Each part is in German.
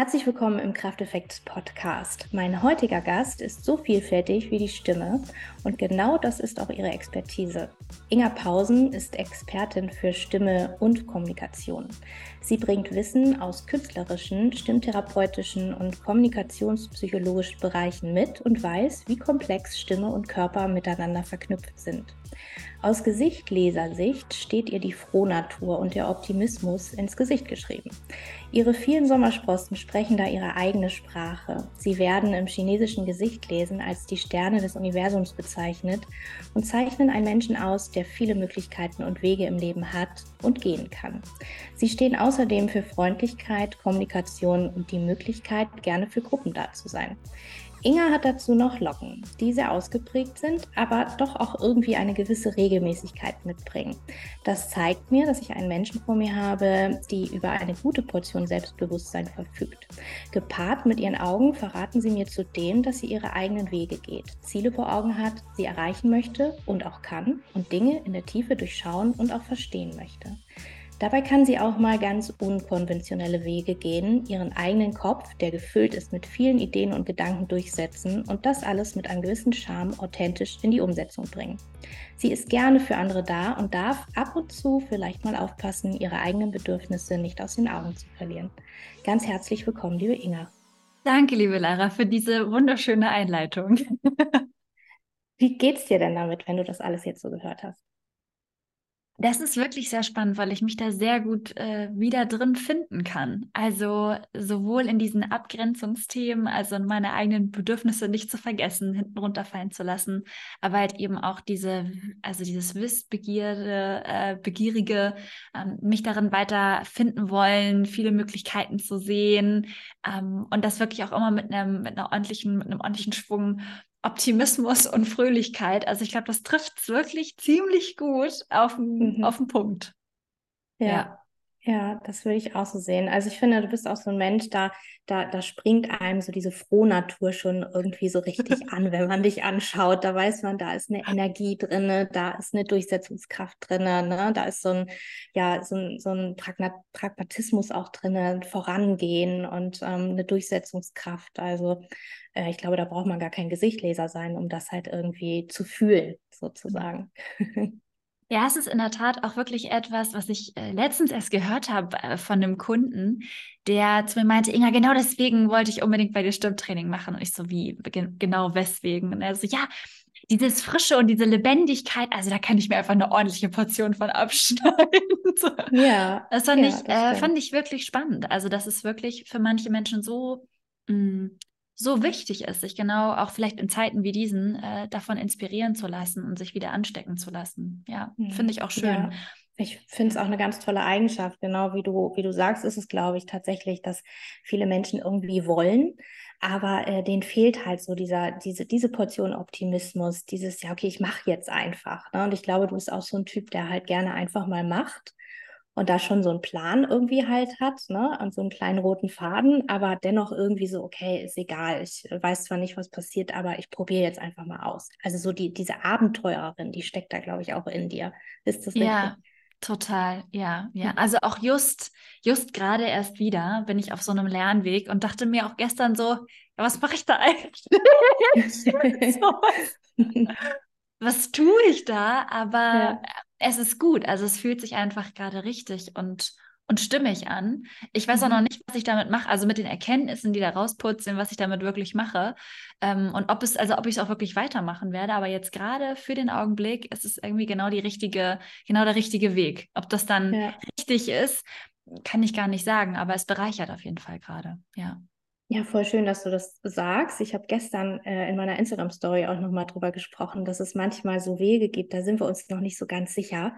Herzlich willkommen im Krafteffekt Podcast. Mein heutiger Gast ist so vielfältig wie die Stimme und genau das ist auch ihre Expertise. Inga Pausen ist Expertin für Stimme und Kommunikation. Sie bringt Wissen aus künstlerischen, stimmtherapeutischen und kommunikationspsychologischen Bereichen mit und weiß, wie komplex Stimme und Körper miteinander verknüpft sind. Aus Gesichtlesersicht steht ihr die Frohnatur und der Optimismus ins Gesicht geschrieben. Ihre vielen Sommersprossen sprechen da ihre eigene Sprache. Sie werden im chinesischen Gesichtlesen als die Sterne des Universums bezeichnet und zeichnen einen Menschen aus, der viele Möglichkeiten und Wege im Leben hat und gehen kann. Sie stehen außerdem für Freundlichkeit, Kommunikation und die Möglichkeit, gerne für Gruppen da zu sein. Inga hat dazu noch Locken, die sehr ausgeprägt sind, aber doch auch irgendwie eine gewisse Regelmäßigkeit mitbringen. Das zeigt mir, dass ich einen Menschen vor mir habe, die über eine gute Portion Selbstbewusstsein verfügt. Gepaart mit ihren Augen verraten sie mir zudem, dass sie ihre eigenen Wege geht, Ziele vor Augen hat, sie erreichen möchte und auch kann und Dinge in der Tiefe durchschauen und auch verstehen möchte. Dabei kann sie auch mal ganz unkonventionelle Wege gehen, ihren eigenen Kopf, der gefüllt ist mit vielen Ideen und Gedanken, durchsetzen und das alles mit einem gewissen Charme authentisch in die Umsetzung bringen. Sie ist gerne für andere da und darf ab und zu vielleicht mal aufpassen, ihre eigenen Bedürfnisse nicht aus den Augen zu verlieren. Ganz herzlich willkommen, liebe Inga. Danke, liebe Lara, für diese wunderschöne Einleitung. Wie geht's dir denn damit, wenn du das alles jetzt so gehört hast? Das ist wirklich sehr spannend, weil ich mich da sehr gut äh, wieder drin finden kann. Also sowohl in diesen Abgrenzungsthemen, also in meine eigenen Bedürfnisse nicht zu vergessen, hinten runterfallen zu lassen, aber halt eben auch diese, also dieses Wissbegierde, äh, begierige, ähm, mich darin weiter finden wollen, viele Möglichkeiten zu sehen ähm, und das wirklich auch immer mit einem, mit einer ordentlichen, mit einem ordentlichen Schwung Optimismus und Fröhlichkeit. Also ich glaube, das trifft es wirklich ziemlich gut auf den, mhm. auf den Punkt. Ja. ja. Ja, das würde ich auch so sehen. Also ich finde, du bist auch so ein Mensch, da, da, da springt einem so diese Frohnatur schon irgendwie so richtig an, wenn man dich anschaut. Da weiß man, da ist eine Energie drin, da ist eine Durchsetzungskraft drin, ne? da ist so ein, ja, so ein, so ein Pragmatismus auch drin, Vorangehen und ähm, eine Durchsetzungskraft. Also äh, ich glaube, da braucht man gar kein Gesichtleser sein, um das halt irgendwie zu fühlen, sozusagen. Ja, es ist in der Tat auch wirklich etwas, was ich äh, letztens erst gehört habe äh, von einem Kunden, der zu mir meinte, Inga, genau deswegen wollte ich unbedingt bei dir Stimmtraining machen. Und ich so, wie, genau weswegen? Und er so, ja, dieses Frische und diese Lebendigkeit, also da kann ich mir einfach eine ordentliche Portion von abschneiden. Ja. Das fand, ja, ich, das äh, fand ich wirklich spannend. Also, das ist wirklich für manche Menschen so mh, mm, so wichtig ist, sich genau auch vielleicht in Zeiten wie diesen äh, davon inspirieren zu lassen und sich wieder anstecken zu lassen. Ja, mhm. finde ich auch schön. Ja. Ich finde es auch eine ganz tolle Eigenschaft, genau wie du, wie du sagst, ist es, glaube ich, tatsächlich, dass viele Menschen irgendwie wollen, aber äh, denen fehlt halt so dieser, diese, diese Portion Optimismus, dieses, ja, okay, ich mache jetzt einfach. Ne? Und ich glaube, du bist auch so ein Typ, der halt gerne einfach mal macht und da schon so einen Plan irgendwie halt hat, ne, und so einen kleinen roten Faden, aber dennoch irgendwie so, okay, ist egal, ich weiß zwar nicht, was passiert, aber ich probiere jetzt einfach mal aus. Also so die, diese Abenteurerin, die steckt da, glaube ich, auch in dir. Ist das ja. richtig? Total, ja, ja. Also auch just, just gerade erst wieder bin ich auf so einem Lernweg und dachte mir auch gestern so, ja, was mache ich da eigentlich? so, was tue ich da? Aber ja es ist gut. Also es fühlt sich einfach gerade richtig und, und stimmig an. Ich weiß mhm. auch noch nicht, was ich damit mache, also mit den Erkenntnissen, die da rausputzeln, was ich damit wirklich mache. Ähm, und ob es, also ob ich es auch wirklich weitermachen werde. Aber jetzt gerade für den Augenblick ist es irgendwie genau die richtige, genau der richtige Weg. Ob das dann ja. richtig ist, kann ich gar nicht sagen, aber es bereichert auf jeden Fall gerade. Ja. Ja, voll schön, dass du das sagst. Ich habe gestern äh, in meiner Instagram-Story auch nochmal drüber gesprochen, dass es manchmal so Wege gibt, da sind wir uns noch nicht so ganz sicher.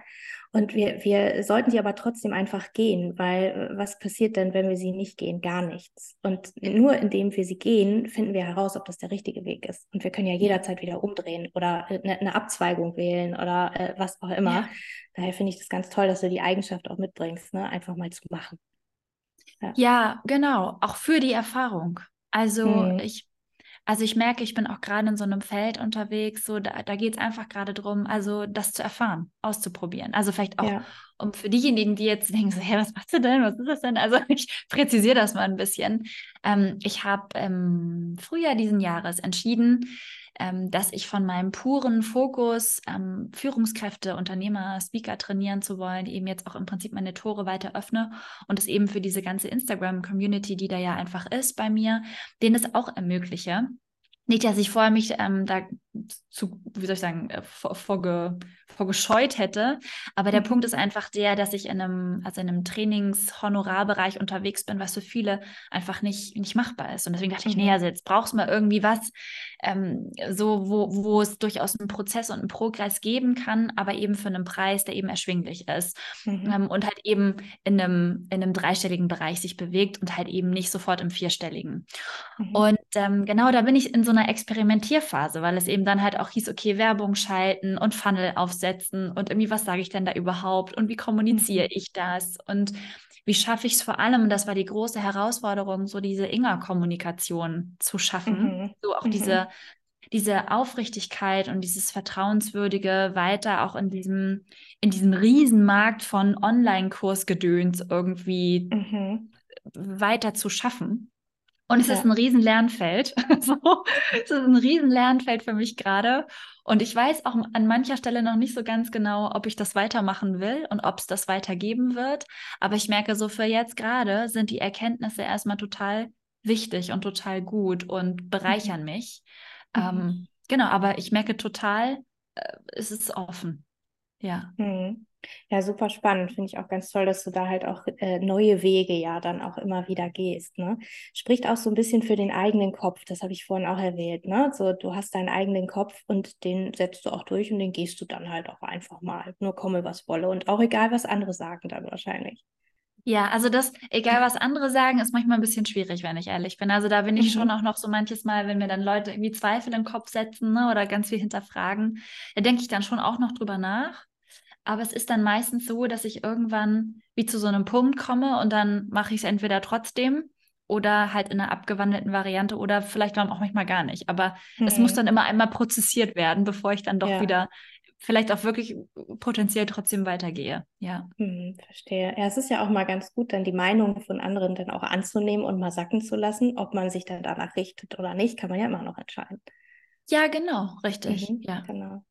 Und wir, wir sollten die aber trotzdem einfach gehen, weil äh, was passiert denn, wenn wir sie nicht gehen? Gar nichts. Und nur indem wir sie gehen, finden wir heraus, ob das der richtige Weg ist. Und wir können ja jederzeit wieder umdrehen oder eine, äh, eine Abzweigung wählen oder äh, was auch immer. Ja. Daher finde ich das ganz toll, dass du die Eigenschaft auch mitbringst, ne? einfach mal zu machen. Ja. ja, genau, auch für die Erfahrung. Also mhm. ich, also ich merke, ich bin auch gerade in so einem Feld unterwegs, so da, da geht es einfach gerade darum, also das zu erfahren, auszuprobieren. Also vielleicht auch ja. Um für diejenigen, die jetzt denken, so, hey, was machst du denn? Was ist das denn? Also ich präzisiere das mal ein bisschen. Ähm, ich habe im Frühjahr diesen Jahres entschieden, ähm, dass ich von meinem puren Fokus, ähm, Führungskräfte, Unternehmer, Speaker trainieren zu wollen, eben jetzt auch im Prinzip meine Tore weiter öffne und es eben für diese ganze Instagram-Community, die da ja einfach ist bei mir, denen es auch ermögliche. Nicht, dass ich vorher mich ähm, da zu, wie soll ich sagen, äh, vorge, vorgescheut hätte. Aber der mhm. Punkt ist einfach der, dass ich in einem, also in einem Trainings-Honorarbereich unterwegs bin, was für viele einfach nicht, nicht machbar ist. Und deswegen dachte ich, nee, mhm. also jetzt brauchst du mal irgendwie was, ähm, so, wo, wo es durchaus einen Prozess und einen Progress geben kann, aber eben für einen Preis, der eben erschwinglich ist. Mhm. Ähm, und halt eben in einem, in einem dreistelligen Bereich sich bewegt und halt eben nicht sofort im vierstelligen. Mhm. Und ähm, genau da bin ich in so einer Experimentierphase, weil es eben eben dann halt auch hieß, okay, Werbung schalten und Funnel aufsetzen und irgendwie, was sage ich denn da überhaupt und wie kommuniziere mhm. ich das und wie schaffe ich es vor allem, und das war die große Herausforderung, so diese Inga-Kommunikation zu schaffen, mhm. so auch mhm. diese, diese Aufrichtigkeit und dieses Vertrauenswürdige weiter auch in diesem, in diesem Riesenmarkt von Online-Kursgedöns irgendwie mhm. weiter zu schaffen. Und es ja. ist ein riesen Lernfeld. so, es ist ein riesen Lernfeld für mich gerade. Und ich weiß auch an mancher Stelle noch nicht so ganz genau, ob ich das weitermachen will und ob es das weitergeben wird. Aber ich merke so für jetzt gerade sind die Erkenntnisse erstmal total wichtig und total gut und bereichern mhm. mich. Mhm. Ähm, genau, aber ich merke total, äh, es ist offen. Ja. Mhm. Ja, super spannend. Finde ich auch ganz toll, dass du da halt auch äh, neue Wege ja dann auch immer wieder gehst. Ne? Spricht auch so ein bisschen für den eigenen Kopf, das habe ich vorhin auch erwähnt. Ne? So, du hast deinen eigenen Kopf und den setzt du auch durch und den gehst du dann halt auch einfach mal. Nur komme, was wolle. Und auch egal, was andere sagen dann wahrscheinlich. Ja, also das, egal was andere sagen, ist manchmal ein bisschen schwierig, wenn ich ehrlich bin. Also da bin ich mhm. schon auch noch so manches Mal, wenn mir dann Leute irgendwie Zweifel im Kopf setzen ne, oder ganz viel hinterfragen, da denke ich dann schon auch noch drüber nach. Aber es ist dann meistens so, dass ich irgendwann wie zu so einem Punkt komme und dann mache ich es entweder trotzdem oder halt in einer abgewandelten Variante oder vielleicht auch manchmal gar nicht. Aber mhm. es muss mhm. dann immer einmal prozessiert werden, bevor ich dann doch ja. wieder vielleicht auch wirklich potenziell trotzdem weitergehe. Ja. Hm, verstehe. Ja, es ist ja auch mal ganz gut, dann die Meinung von anderen dann auch anzunehmen und mal sacken zu lassen. Ob man sich dann danach richtet oder nicht, kann man ja immer noch entscheiden. Ja, genau, richtig. Mhm, ja. Genau.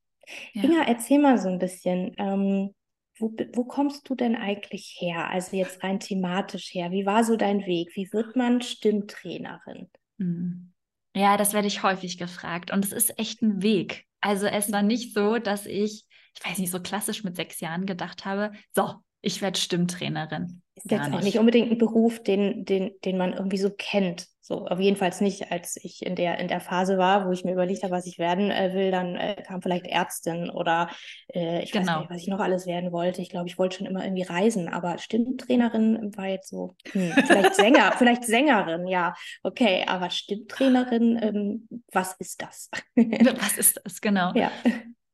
Ja. Inga, erzähl mal so ein bisschen, ähm, wo, wo kommst du denn eigentlich her? Also jetzt rein thematisch her. Wie war so dein Weg? Wie wird man Stimmtrainerin? Hm. Ja, das werde ich häufig gefragt und es ist echt ein Weg. Also es war nicht so, dass ich, ich weiß nicht, so klassisch mit sechs Jahren gedacht habe, so, ich werde Stimmtrainerin. Ist jetzt nicht. auch nicht unbedingt ein Beruf, den, den, den man irgendwie so kennt. So, auf jeden Fall nicht, als ich in der, in der Phase war, wo ich mir überlegt habe, was ich werden äh, will, dann äh, kam vielleicht Ärztin oder äh, ich genau. weiß nicht, was ich noch alles werden wollte. Ich glaube, ich wollte schon immer irgendwie reisen, aber Stimmtrainerin war jetzt so, hm, vielleicht Sänger, vielleicht Sängerin, ja, okay, aber Stimmtrainerin, ähm, was ist das? was ist das, genau. Ja.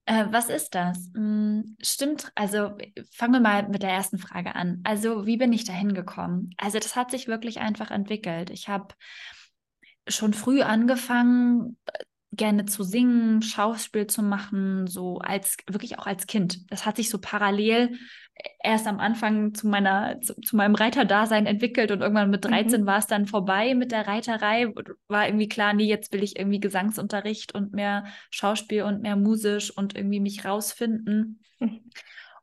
Äh, was ist das? Hm, stimmt, also fangen wir mal mit der ersten Frage an. Also, wie bin ich da hingekommen? Also, das hat sich wirklich einfach entwickelt. Ich habe schon früh angefangen, gerne zu singen, Schauspiel zu machen, so als wirklich auch als Kind. Das hat sich so parallel erst am Anfang zu meiner zu, zu meinem Reiterdasein entwickelt und irgendwann mit 13 mhm. war es dann vorbei mit der Reiterei. War irgendwie klar, nee, jetzt will ich irgendwie Gesangsunterricht und mehr Schauspiel und mehr musisch und irgendwie mich rausfinden. Mhm.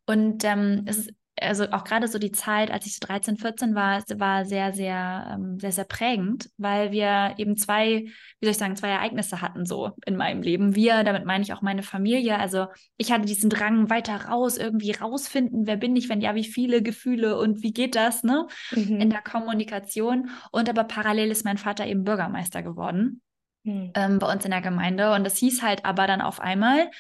Und ähm, es ist also auch gerade so die Zeit, als ich so 13, 14 war, war sehr, sehr, ähm, sehr, sehr prägend, weil wir eben zwei, wie soll ich sagen, zwei Ereignisse hatten so in meinem Leben. Wir, damit meine ich auch meine Familie. Also ich hatte diesen Drang weiter raus, irgendwie rausfinden, wer bin ich, wenn ja, wie viele Gefühle und wie geht das, ne? Mhm. In der Kommunikation. Und aber parallel ist mein Vater eben Bürgermeister geworden. Mhm. Ähm, bei uns in der Gemeinde. Und das hieß halt aber dann auf einmal,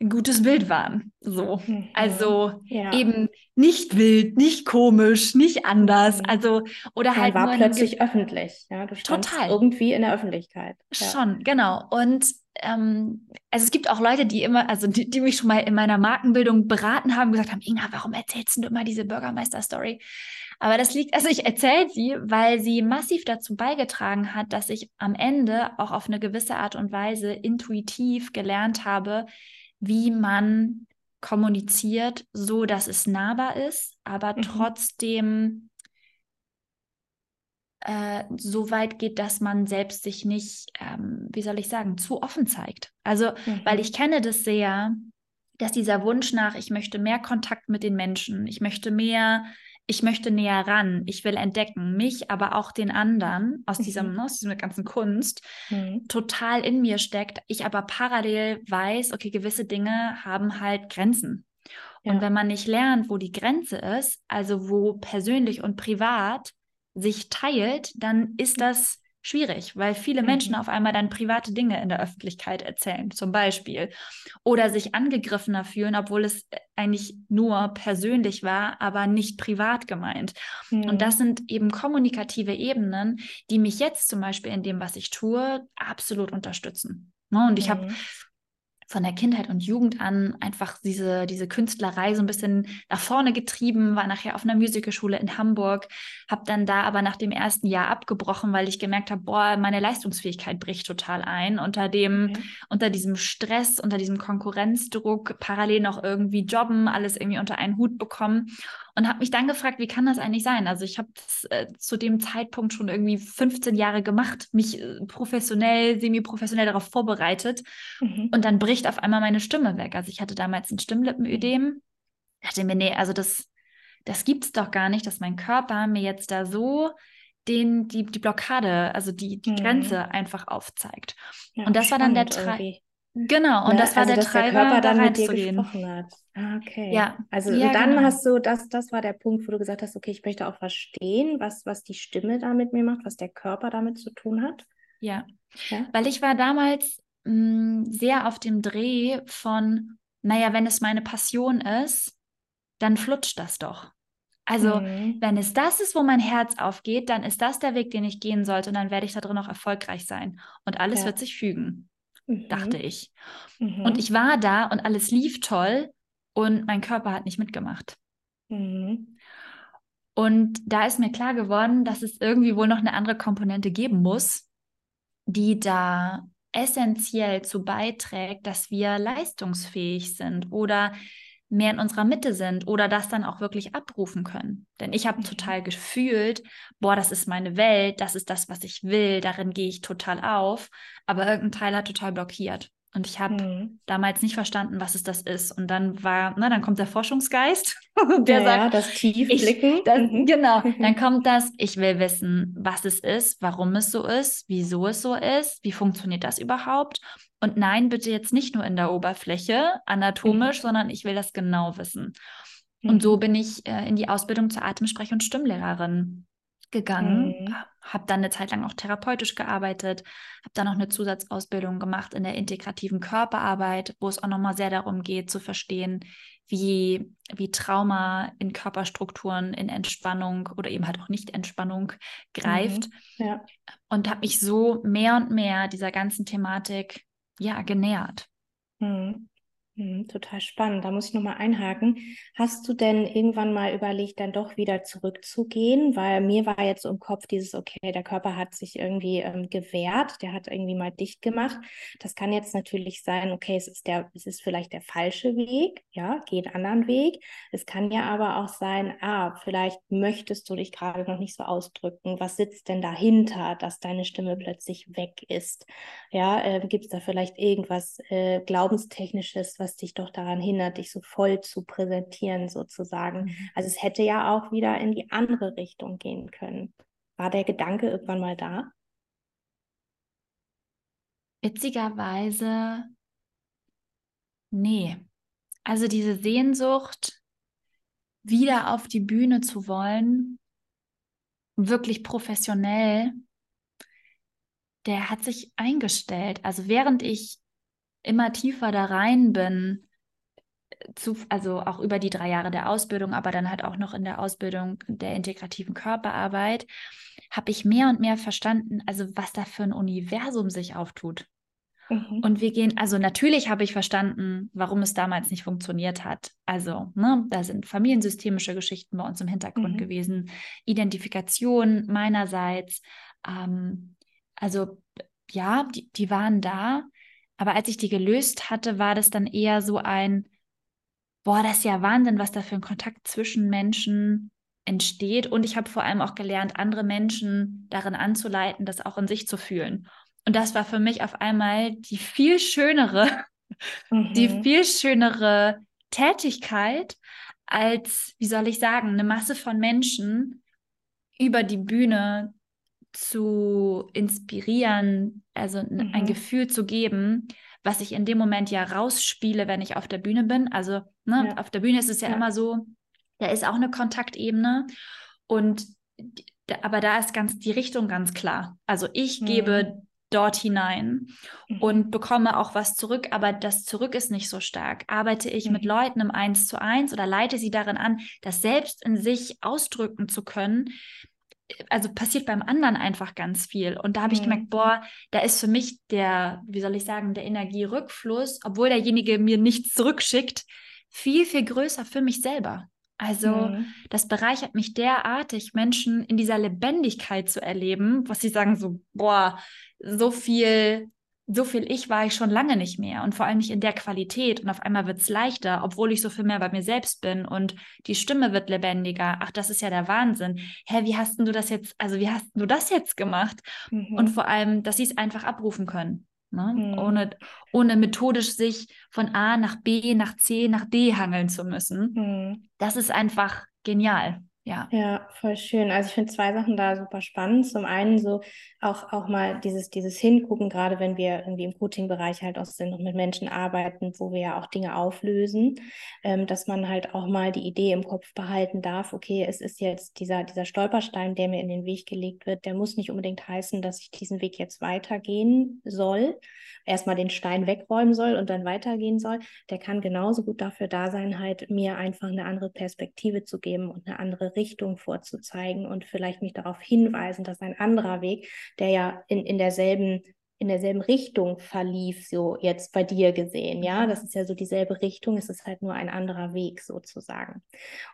ein gutes Bild waren. So. Mhm. Also ja. eben nicht wild, nicht komisch, nicht anders. Mhm. Also, oder Man halt. war plötzlich öffentlich. Ja, du total. irgendwie in der Öffentlichkeit. Ja. Schon, genau. Und ähm, also es gibt auch Leute, die immer, also die, die, mich schon mal in meiner Markenbildung beraten haben, gesagt haben, Inga, warum erzählst du immer diese Bürgermeister-Story? Aber das liegt, also ich erzähle sie, weil sie massiv dazu beigetragen hat, dass ich am Ende auch auf eine gewisse Art und Weise intuitiv gelernt habe, wie man kommuniziert, so dass es nahbar ist, aber mhm. trotzdem äh, so weit geht, dass man selbst sich nicht, ähm, wie soll ich sagen, zu offen zeigt. Also, mhm. weil ich kenne das sehr, dass dieser Wunsch nach, ich möchte mehr Kontakt mit den Menschen, ich möchte mehr, ich möchte näher ran, ich will entdecken, mich, aber auch den anderen aus, diesem, mhm. aus dieser ganzen Kunst, mhm. total in mir steckt. Ich aber parallel weiß, okay, gewisse Dinge haben halt Grenzen. Ja. Und wenn man nicht lernt, wo die Grenze ist, also wo persönlich und privat sich teilt, dann ist das schwierig, weil viele Menschen mhm. auf einmal dann private Dinge in der Öffentlichkeit erzählen, zum Beispiel, oder sich angegriffener fühlen, obwohl es äh, eigentlich nur persönlich war, aber nicht privat gemeint. Mhm. Und das sind eben kommunikative Ebenen, die mich jetzt zum Beispiel in dem, was ich tue, absolut unterstützen. Ne, und ich habe von der Kindheit und Jugend an einfach diese, diese Künstlerei so ein bisschen nach vorne getrieben, war nachher auf einer Musicalschule in Hamburg, habe dann da aber nach dem ersten Jahr abgebrochen, weil ich gemerkt habe, boah, meine Leistungsfähigkeit bricht total ein unter dem, okay. unter diesem Stress, unter diesem Konkurrenzdruck, parallel noch irgendwie jobben, alles irgendwie unter einen Hut bekommen und habe mich dann gefragt, wie kann das eigentlich sein? Also ich habe äh, zu dem Zeitpunkt schon irgendwie 15 Jahre gemacht, mich äh, professionell, semi-professionell darauf vorbereitet mhm. und dann bricht auf einmal meine Stimme weg. Also ich hatte damals ein Stimmlippenödem, dachte mir, nee, also das, das es doch gar nicht, dass mein Körper mir jetzt da so den, die, die Blockade, also die, die mhm. Grenze einfach aufzeigt. Ja, und das war dann der Tre Genau, und ne? das war also, der Treiber, der Körper dann da mit dir gesprochen hat. Ah, okay. Ja. Also ja, dann genau. hast du, das, das war der Punkt, wo du gesagt hast, okay, ich möchte auch verstehen, was, was die Stimme da mit mir macht, was der Körper damit zu tun hat. Ja. ja? Weil ich war damals mh, hm, sehr auf dem Dreh von, naja, wenn es meine Passion ist, dann flutscht das doch. Also, mhm. wenn es das ist, wo mein Herz aufgeht, dann ist das der Weg, den ich gehen sollte und dann werde ich da drin auch erfolgreich sein. Und alles ja. wird sich fügen mhm. dachte ich. Mhm. Und ich war da und alles lief toll und mein Körper hat nicht mitgemacht. Mhm. Und da ist mir klar geworden, dass es irgendwie wohl noch eine andere Komponente geben muss, die da essentiell zu beiträgt, dass wir leistungsfähig sind oder mehr in unserer Mitte sind oder das dann auch wirklich abrufen können. Denn ich habe mhm. total gefühlt, boah, das ist meine Welt, das ist das, was ich will, darin gehe ich total auf, aber irgendein Teil hat total blockiert. Und ich habe mhm. damals nicht verstanden, was es das ist. Und dann war, ne, dann kommt der Forschungsgeist, der ja, sagt, ja, das Tiefblicken. Ich, das, mhm. Genau, dann kommt das, ich will wissen, was es ist, warum es so ist, wieso es so ist, wie funktioniert das überhaupt. Und nein, bitte jetzt nicht nur in der Oberfläche, anatomisch, mhm. sondern ich will das genau wissen. Und so mhm. bin ich äh, in die Ausbildung zur Atemsprech- und Stimmlehrerin gegangen, mhm. habe dann eine Zeit lang auch therapeutisch gearbeitet, habe dann noch eine Zusatzausbildung gemacht in der integrativen Körperarbeit, wo es auch nochmal sehr darum geht zu verstehen, wie, wie Trauma in Körperstrukturen, in Entspannung oder eben halt auch Nicht-Entspannung greift. Mhm. Ja. Und habe mich so mehr und mehr dieser ganzen Thematik ja genähert. Mhm. Mhm, total spannend. Da muss ich nochmal einhaken. Hast du denn irgendwann mal überlegt, dann doch wieder zurückzugehen? Weil mir war jetzt im Kopf dieses, okay, der Körper hat sich irgendwie ähm, gewehrt, der hat irgendwie mal dicht gemacht. Das kann jetzt natürlich sein, okay, es ist der, es ist vielleicht der falsche Weg, ja, geh einen anderen Weg. Es kann ja aber auch sein, ah, vielleicht möchtest du dich gerade noch nicht so ausdrücken. Was sitzt denn dahinter, dass deine Stimme plötzlich weg ist? Ja, äh, gibt es da vielleicht irgendwas äh, Glaubenstechnisches, was was dich doch daran hindert, dich so voll zu präsentieren sozusagen. Mhm. Also es hätte ja auch wieder in die andere Richtung gehen können. War der Gedanke irgendwann mal da? Witzigerweise, nee. Also diese Sehnsucht, wieder auf die Bühne zu wollen, wirklich professionell, der hat sich eingestellt. Also während ich immer tiefer da rein bin, zu, also auch über die drei Jahre der Ausbildung, aber dann halt auch noch in der Ausbildung der integrativen Körperarbeit, habe ich mehr und mehr verstanden, also was da für ein Universum sich auftut. Mhm. Und wir gehen, also natürlich habe ich verstanden, warum es damals nicht funktioniert hat. Also, ne, da sind familiensystemische Geschichten bei uns im Hintergrund mhm. gewesen, Identifikation meinerseits. Ähm, also ja, die, die waren da. Aber als ich die gelöst hatte, war das dann eher so ein, boah, das ist ja Wahnsinn, was da für ein Kontakt zwischen Menschen entsteht. Und ich habe vor allem auch gelernt, andere Menschen darin anzuleiten, das auch in sich zu fühlen. Und das war für mich auf einmal die viel schönere, mhm. die viel schönere Tätigkeit als, wie soll ich sagen, eine Masse von Menschen über die Bühne zu inspirieren, also mhm. ein Gefühl zu geben, was ich in dem Moment ja rausspiele, wenn ich auf der Bühne bin. Also ne, ja. auf der Bühne ist es ja, ja, immer so, da ist auch eine Kontaktebene und aber da ist ganz die Richtung ganz klar. Also ich mhm. gebe dort hinein mhm. und bekomme auch was zurück, aber das Zurück ist nicht so stark. Arbeite ich mhm. mit Leuten im Eins zu eins oder leite sie darin an, das selbst in sich ausdrücken zu können, also passiert beim anderen einfach ganz viel. Und da habe ich gemerkt, mhm. boah, da ist für mich der, wie soll ich sagen, der Energierückfluss, obwohl derjenige mir nichts zurückschickt, viel, viel größer für mich selber. Also mhm. das bereichert mich derartig, Menschen in dieser Lebendigkeit zu erleben, was sie sagen so, boah, so viel so viel ich war ich schon lange nicht mehr und vor allem nicht in der Qualität. Und auf einmal wird es leichter, obwohl ich so viel mehr bei mir selbst bin und die Stimme wird lebendiger. Ach, das ist ja der Wahnsinn. Hä, wie hast du das jetzt, also wie hast du das jetzt gemacht? Mhm. Und vor allem, dass sie es einfach abrufen können. Ne? Mhm. Ohne, ohne methodisch sich von A nach B, nach C, nach D hangeln zu müssen. Mhm. Das ist einfach genial. Ja. Ja, voll schön. Also ich finde zwei Sachen da super spannend. Zum einen so auch, auch mal dieses, dieses Hingucken, gerade wenn wir irgendwie im Coaching-Bereich halt auch sind und mit Menschen arbeiten, wo wir ja auch Dinge auflösen, ähm, dass man halt auch mal die Idee im Kopf behalten darf, okay, es ist jetzt dieser, dieser Stolperstein, der mir in den Weg gelegt wird, der muss nicht unbedingt heißen, dass ich diesen Weg jetzt weitergehen soll, erstmal den Stein wegräumen soll und dann weitergehen soll. Der kann genauso gut dafür da sein, halt mir einfach eine andere Perspektive zu geben und eine andere Richtung vorzuzeigen und vielleicht mich darauf hinweisen, dass ein anderer Weg, der ja in, in derselben in derselben Richtung verlief, so jetzt bei dir gesehen, ja. Mhm. Das ist ja so dieselbe Richtung, es ist halt nur ein anderer Weg sozusagen.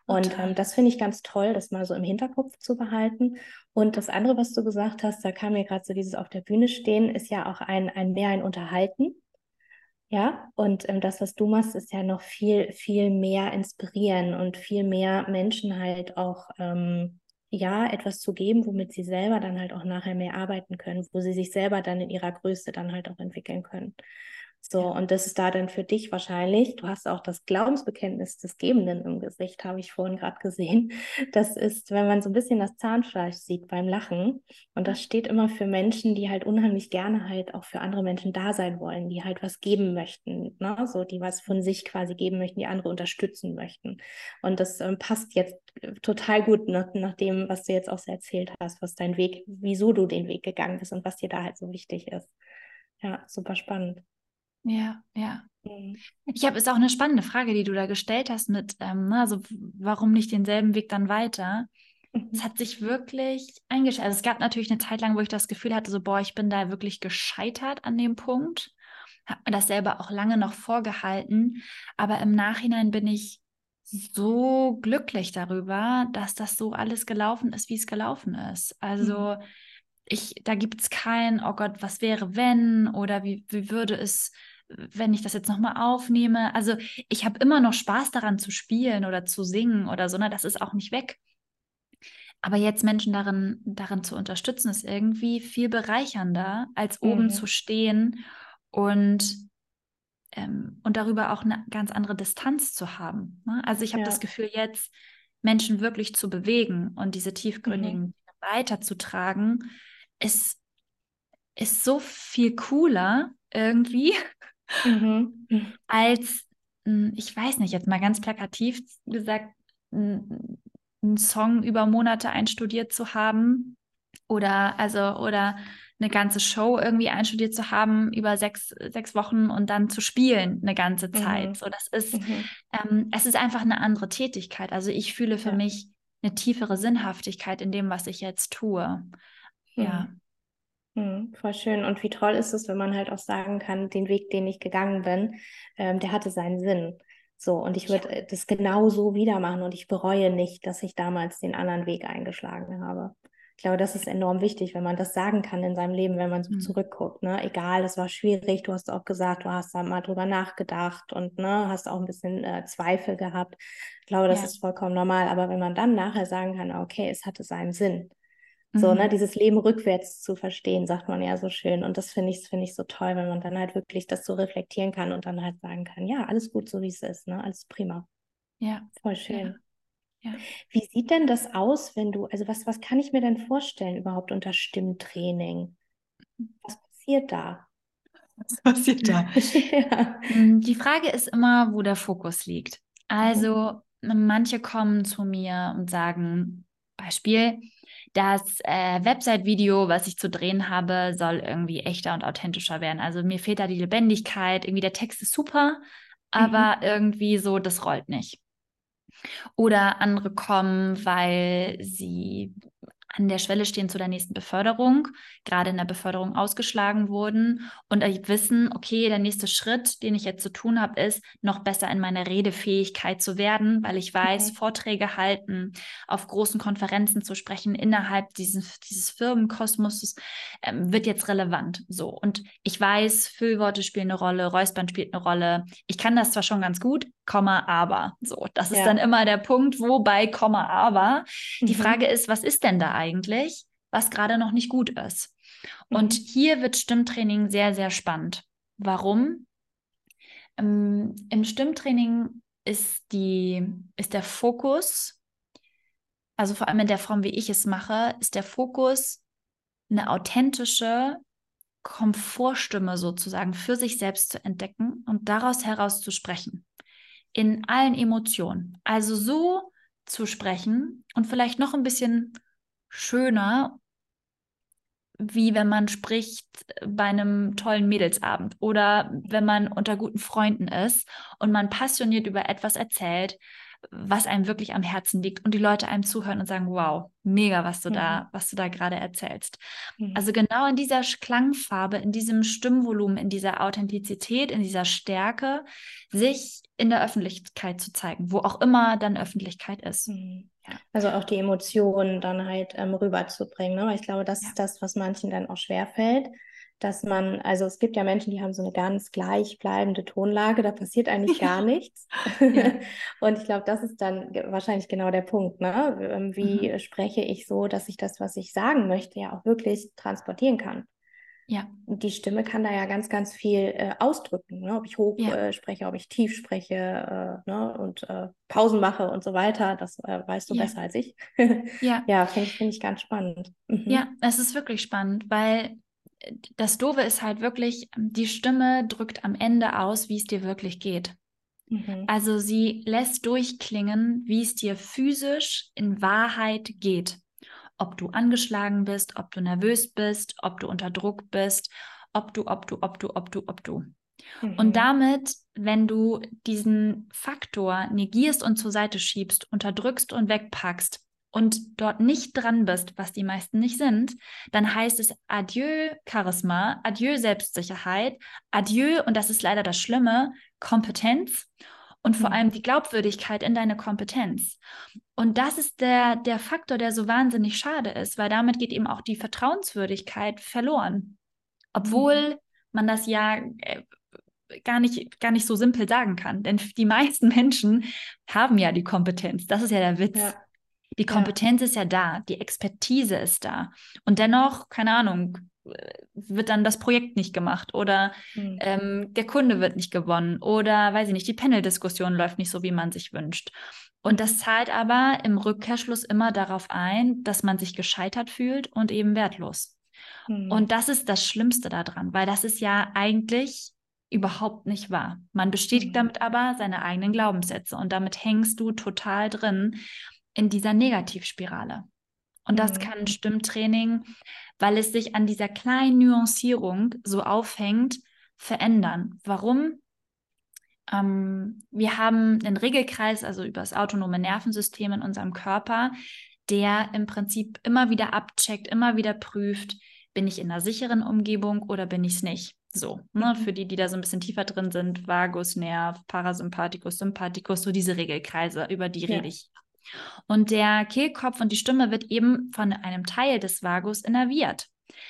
Und ähm, das finde ich ganz toll, das mal so im Hinterkopf zu behalten. Und das andere, was du gesagt hast, da kam mir gerade so dieses auf der Bühne stehen, ist ja auch ein, ein mehr ein Unterhalten. Ja, und ähm, das, was du machst, ist ja noch viel, viel mehr inspirieren und viel mehr Menschen halt auch, ähm, ja, etwas zu geben, womit sie selber dann halt auch nachher mehr arbeiten können, wo sie sich selber dann in ihrer Größe dann halt auch entwickeln können. So, und das ist da dann für dich wahrscheinlich, du hast auch das Glaubensbekenntnis des Gebenden im Gesicht, habe ich vorhin gerade gesehen. Das ist, wenn man so ein bisschen das Zahnfleisch sieht beim Lachen. Und das steht immer für Menschen, die halt unheimlich gerne halt auch für andere Menschen da sein wollen, die halt was geben möchten, ne? so die was von sich quasi geben möchten, die andere unterstützen möchten. Und das ähm, passt jetzt äh, total gut nach, nach dem, was du jetzt auch so erzählt hast, was dein Weg, wieso du den Weg gegangen bist und was dir da halt so wichtig ist. Ja, super spannend. Ja, ja. Mhm. Ich habe, ist auch eine spannende Frage, die du da gestellt hast mit, ähm, ne, also warum nicht denselben Weg dann weiter? Es mhm. hat sich wirklich eingestellt. Also es gab natürlich eine Zeit lang, wo ich das Gefühl hatte, so, boah, ich bin da wirklich gescheitert an dem Punkt. Habe mir das selber auch lange noch vorgehalten. Aber im Nachhinein bin ich so glücklich darüber, dass das so alles gelaufen ist, wie es gelaufen ist. Also mhm. ich, da gibt es kein, oh Gott, was wäre, wenn oder wie, wie würde es wenn ich das jetzt nochmal aufnehme. Also ich habe immer noch Spaß daran zu spielen oder zu singen oder so, ne? das ist auch nicht weg. Aber jetzt Menschen darin, darin zu unterstützen, ist irgendwie viel bereichernder, als oben mhm. zu stehen und, ähm, und darüber auch eine ganz andere Distanz zu haben. Ne? Also ich habe ja. das Gefühl, jetzt Menschen wirklich zu bewegen und diese tiefgründigen mhm. weiterzutragen, ist, ist so viel cooler irgendwie, Mhm. Als, hm, ich weiß nicht, jetzt mal ganz plakativ gesagt, einen Song über Monate einstudiert zu haben oder also oder eine ganze Show irgendwie einstudiert zu haben über sechs, sechs Wochen und dann zu spielen eine ganze Zeit. Mhm. So, das ist, mhm. ähm, es ist einfach eine andere Tätigkeit. Also ich fühle für ja. mich eine tiefere Sinnhaftigkeit in dem, was ich jetzt tue. Ja. Mhm. Hm, voll schön. Und wie toll ist es, wenn man halt auch sagen kann, den Weg, den ich gegangen bin, ähm, der hatte seinen Sinn. So, und ich würde ja. das genau so wieder machen und ich bereue nicht, dass ich damals den anderen Weg eingeschlagen habe. Ich glaube, das ist enorm wichtig, wenn man das sagen kann in seinem Leben, wenn man so mhm. zurückguckt. Ne? Egal, es war schwierig, du hast auch gesagt, du hast da mal drüber nachgedacht und ne, hast auch ein bisschen äh, Zweifel gehabt. Ich glaube, das ja. ist vollkommen normal. Aber wenn man dann nachher sagen kann, okay, es hatte seinen Sinn. So, ne, mhm. ne, dieses Leben rückwärts zu verstehen, sagt man ja so schön. Und das finde ich, finde ich so toll, wenn man dann halt wirklich das so reflektieren kann und dann halt sagen kann, ja, alles gut, so wie es ist, ne? Alles prima. Ja. Voll schön. Ja. ja. Wie sieht denn das aus, wenn du, also was, was kann ich mir denn vorstellen überhaupt unter Stimmtraining? Was passiert da? Was passiert da? ja. Hm, die Frage ist immer, wo der Fokus liegt. Also, mhm. manche kommen zu mir und sagen, Beispiel, das äh, Website-Video, was ich zu drehen habe, soll irgendwie echter und authentischer werden. Also mir fehlt da die Lebendigkeit. Irgendwie der Text ist super, aber mhm. irgendwie so, das rollt nicht. Oder andere kommen, weil sie an der Schwelle stehen zu der nächsten Beförderung, gerade in der Beförderung ausgeschlagen wurden und wissen, okay, der nächste Schritt, den ich jetzt zu tun habe, ist, noch besser in meiner Redefähigkeit zu werden, weil ich weiß, okay. Vorträge halten, auf großen Konferenzen zu sprechen, innerhalb dieses, dieses Firmenkosmos ähm, wird jetzt relevant. So. Und ich weiß, Füllworte spielen eine Rolle, Räuspern spielt eine Rolle. Ich kann das zwar schon ganz gut, Komma, aber. So, das ist ja. dann immer der Punkt, wobei Komma, aber. Mhm. Die Frage ist, was ist denn da eigentlich, was gerade noch nicht gut ist? Und mhm. hier wird Stimmtraining sehr, sehr spannend. Warum? Ähm, Im Stimmtraining ist, die, ist der Fokus, also vor allem in der Form, wie ich es mache, ist der Fokus eine authentische Komfortstimme sozusagen für sich selbst zu entdecken und daraus heraus zu sprechen in allen Emotionen. Also so zu sprechen und vielleicht noch ein bisschen schöner, wie wenn man spricht bei einem tollen Mädelsabend oder wenn man unter guten Freunden ist und man passioniert über etwas erzählt, was einem wirklich am Herzen liegt und die Leute einem zuhören und sagen, wow, mega, was du mhm. da, was du da gerade erzählst. Mhm. Also genau in dieser Klangfarbe, in diesem Stimmvolumen, in dieser Authentizität, in dieser Stärke, sich in der Öffentlichkeit zu zeigen, wo auch immer dann Öffentlichkeit ist. Mhm. Ja. Also auch die Emotionen dann halt ähm, rüberzubringen. Ne? Weil ich glaube, das ja. ist das, was manchen dann auch schwerfällt dass man, also es gibt ja Menschen, die haben so eine ganz gleichbleibende Tonlage, da passiert eigentlich gar nichts. Und ich glaube, das ist dann wahrscheinlich genau der Punkt. Ne? Ähm, wie mhm. spreche ich so, dass ich das, was ich sagen möchte, ja auch wirklich transportieren kann? Ja. Die Stimme kann da ja ganz, ganz viel äh, ausdrücken, ne? ob ich hoch ja. äh, spreche, ob ich tief spreche äh, ne? und äh, Pausen mache und so weiter. Das äh, weißt du ja. besser als ich. ja, ja finde ich, find ich ganz spannend. Mhm. Ja, es ist wirklich spannend, weil das Doofe ist halt wirklich, die Stimme drückt am Ende aus, wie es dir wirklich geht. Mhm. Also sie lässt durchklingen, wie es dir physisch in Wahrheit geht. Ob du angeschlagen bist, ob du nervös bist, ob du unter Druck bist, ob du, ob du, ob du, ob du, ob du. Mhm. Und damit, wenn du diesen Faktor negierst und zur Seite schiebst, unterdrückst und wegpackst, und dort nicht dran bist, was die meisten nicht sind, dann heißt es Adieu Charisma, Adieu Selbstsicherheit, Adieu, und das ist leider das Schlimme, Kompetenz und vor mhm. allem die Glaubwürdigkeit in deine Kompetenz. Und das ist der, der Faktor, der so wahnsinnig schade ist, weil damit geht eben auch die Vertrauenswürdigkeit verloren. Obwohl mhm. man das ja äh, gar nicht, gar nicht so simpel sagen kann. Denn die meisten Menschen haben ja die Kompetenz. Das ist ja der Witz. Ja. Die Kompetenz ja. ist ja da, die Expertise ist da. Und dennoch, keine Ahnung, wird dann das Projekt nicht gemacht oder mhm. ähm, der Kunde wird nicht gewonnen oder weiß ich nicht, die Panel-Diskussion läuft nicht so, wie man sich wünscht. Und das zahlt aber im Rückkehrschluss immer darauf ein, dass man sich gescheitert fühlt und eben wertlos. Mhm. Und das ist das Schlimmste daran, weil das ist ja eigentlich überhaupt nicht wahr. Man bestätigt mhm. damit aber seine eigenen Glaubenssätze und damit hängst du total drin in dieser Negativspirale. Und das mhm. kann Stimmtraining, weil es sich an dieser kleinen Nuancierung so aufhängt, verändern. Warum? Ähm, wir haben einen Regelkreis, also über das autonome Nervensystem in unserem Körper, der im Prinzip immer wieder abcheckt, immer wieder prüft, bin ich in einer sicheren Umgebung oder bin ich es nicht? So, ne, mhm. für die, die da so ein bisschen tiefer drin sind, Vagus, Nerv, Parasympathikus, Sympathikus, so diese Regelkreise, über die ja. rede ich Und der Kehlkopf und die Stimme wird eben von einem Teil des Vagus innerviert.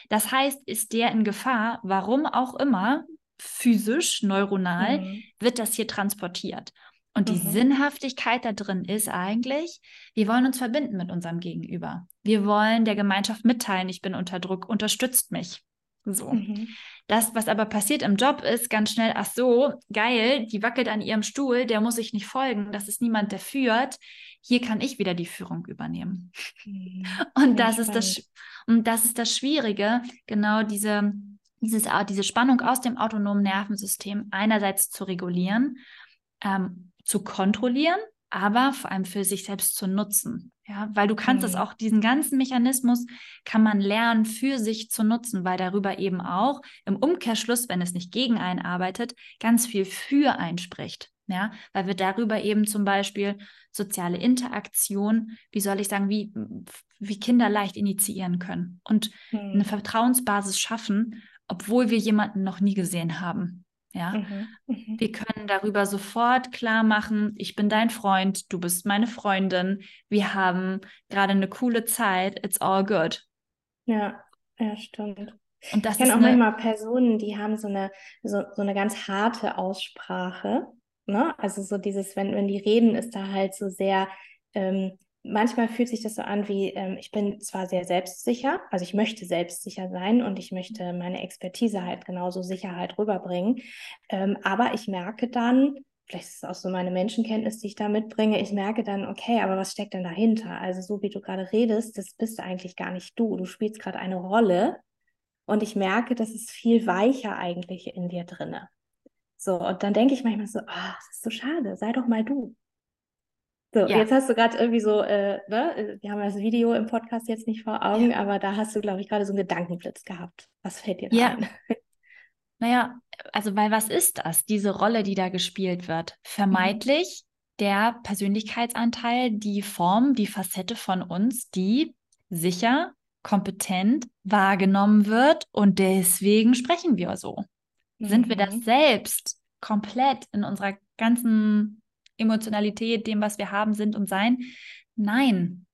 Das heißt, ist der in Gefahr, warum auch immer, physisch, neuronal, mhm. wird das hier transportiert. Und die mhm. Sinnhaftigkeit da drin ist eigentlich, wir wollen uns verbinden mit unserem Gegenüber. Wir wollen der Gemeinschaft mitteilen, ich bin unter Druck, unterstützt mich. So. Mhm. Das, was aber passiert im Job, ist ganz schnell, ach so, geil, die wackelt an ihrem Stuhl, der muss ich nicht folgen, das ist niemand, der führt. Hier kann ich wieder die Führung übernehmen. Mhm. Und das ist das, und das ist das Schwierige, genau diese, dieses, diese Spannung aus dem autonomen Nervensystem einerseits zu regulieren, ähm, zu kontrollieren, aber vor allem für sich selbst zu nutzen. Ja, weil du kannst es mhm. auch, diesen ganzen Mechanismus kann man lernen, für sich zu nutzen, weil darüber eben auch im Umkehrschluss, wenn es nicht gegen einen arbeitet, ganz viel für einen spricht. Ja, weil wir darüber eben zum Beispiel soziale Interaktion, wie soll ich sagen, wie, wie Kinder leicht initiieren können und mhm. eine Vertrauensbasis schaffen, obwohl wir jemanden noch nie gesehen haben. Ja, mhm, mhm. wir können darüber sofort klar machen, ich bin dein Freund, du bist meine Freundin, wir haben gerade eine coole Zeit, it's all good. Ja, ja, stimmt. Und das ich kenne auch eine... manchmal Personen, die haben so eine, so, so eine ganz harte Aussprache. Ne? Also so dieses, wenn, wenn die reden, ist da halt so sehr, ähm, manchmal fühlt sich das so an wie, ähm, ich bin zwar sehr selbstsicher, also ich möchte selbstsicher sein und ich möchte meine Expertise halt genauso Sicherheit rüberbringen, ähm, aber ich merke dann, vielleicht ist es auch so meine Menschenkenntnis, die ich da mitbringe, ich merke dann, okay, aber was steckt denn dahinter? Also so wie du gerade redest, das bist eigentlich gar nicht du, du spielst gerade eine Rolle und ich merke, das ist viel weicher eigentlich in dir drinne. So, und dann denke ich manchmal so, ah, das ist so schade, sei doch mal du. So, ja. jetzt hast du gerade irgendwie so, äh, ne, wir haben das Video im Podcast jetzt nicht vor Augen, ja. aber da hast du, glaube ich, gerade so einen Gedankenblitz gehabt. Was fällt dir da ja. ein? Naja, also weil was ist das, diese Rolle, die da gespielt wird? Vermeintlich mhm. der Persönlichkeitsanteil, die Form, die Facette von uns, die sicher, kompetent wahrgenommen wird und deswegen sprechen wir so. Mhm. Sind wir das mhm. selbst komplett in unserer ganzen Emotionalität, dem, was wir haben, sind und sein? Nein.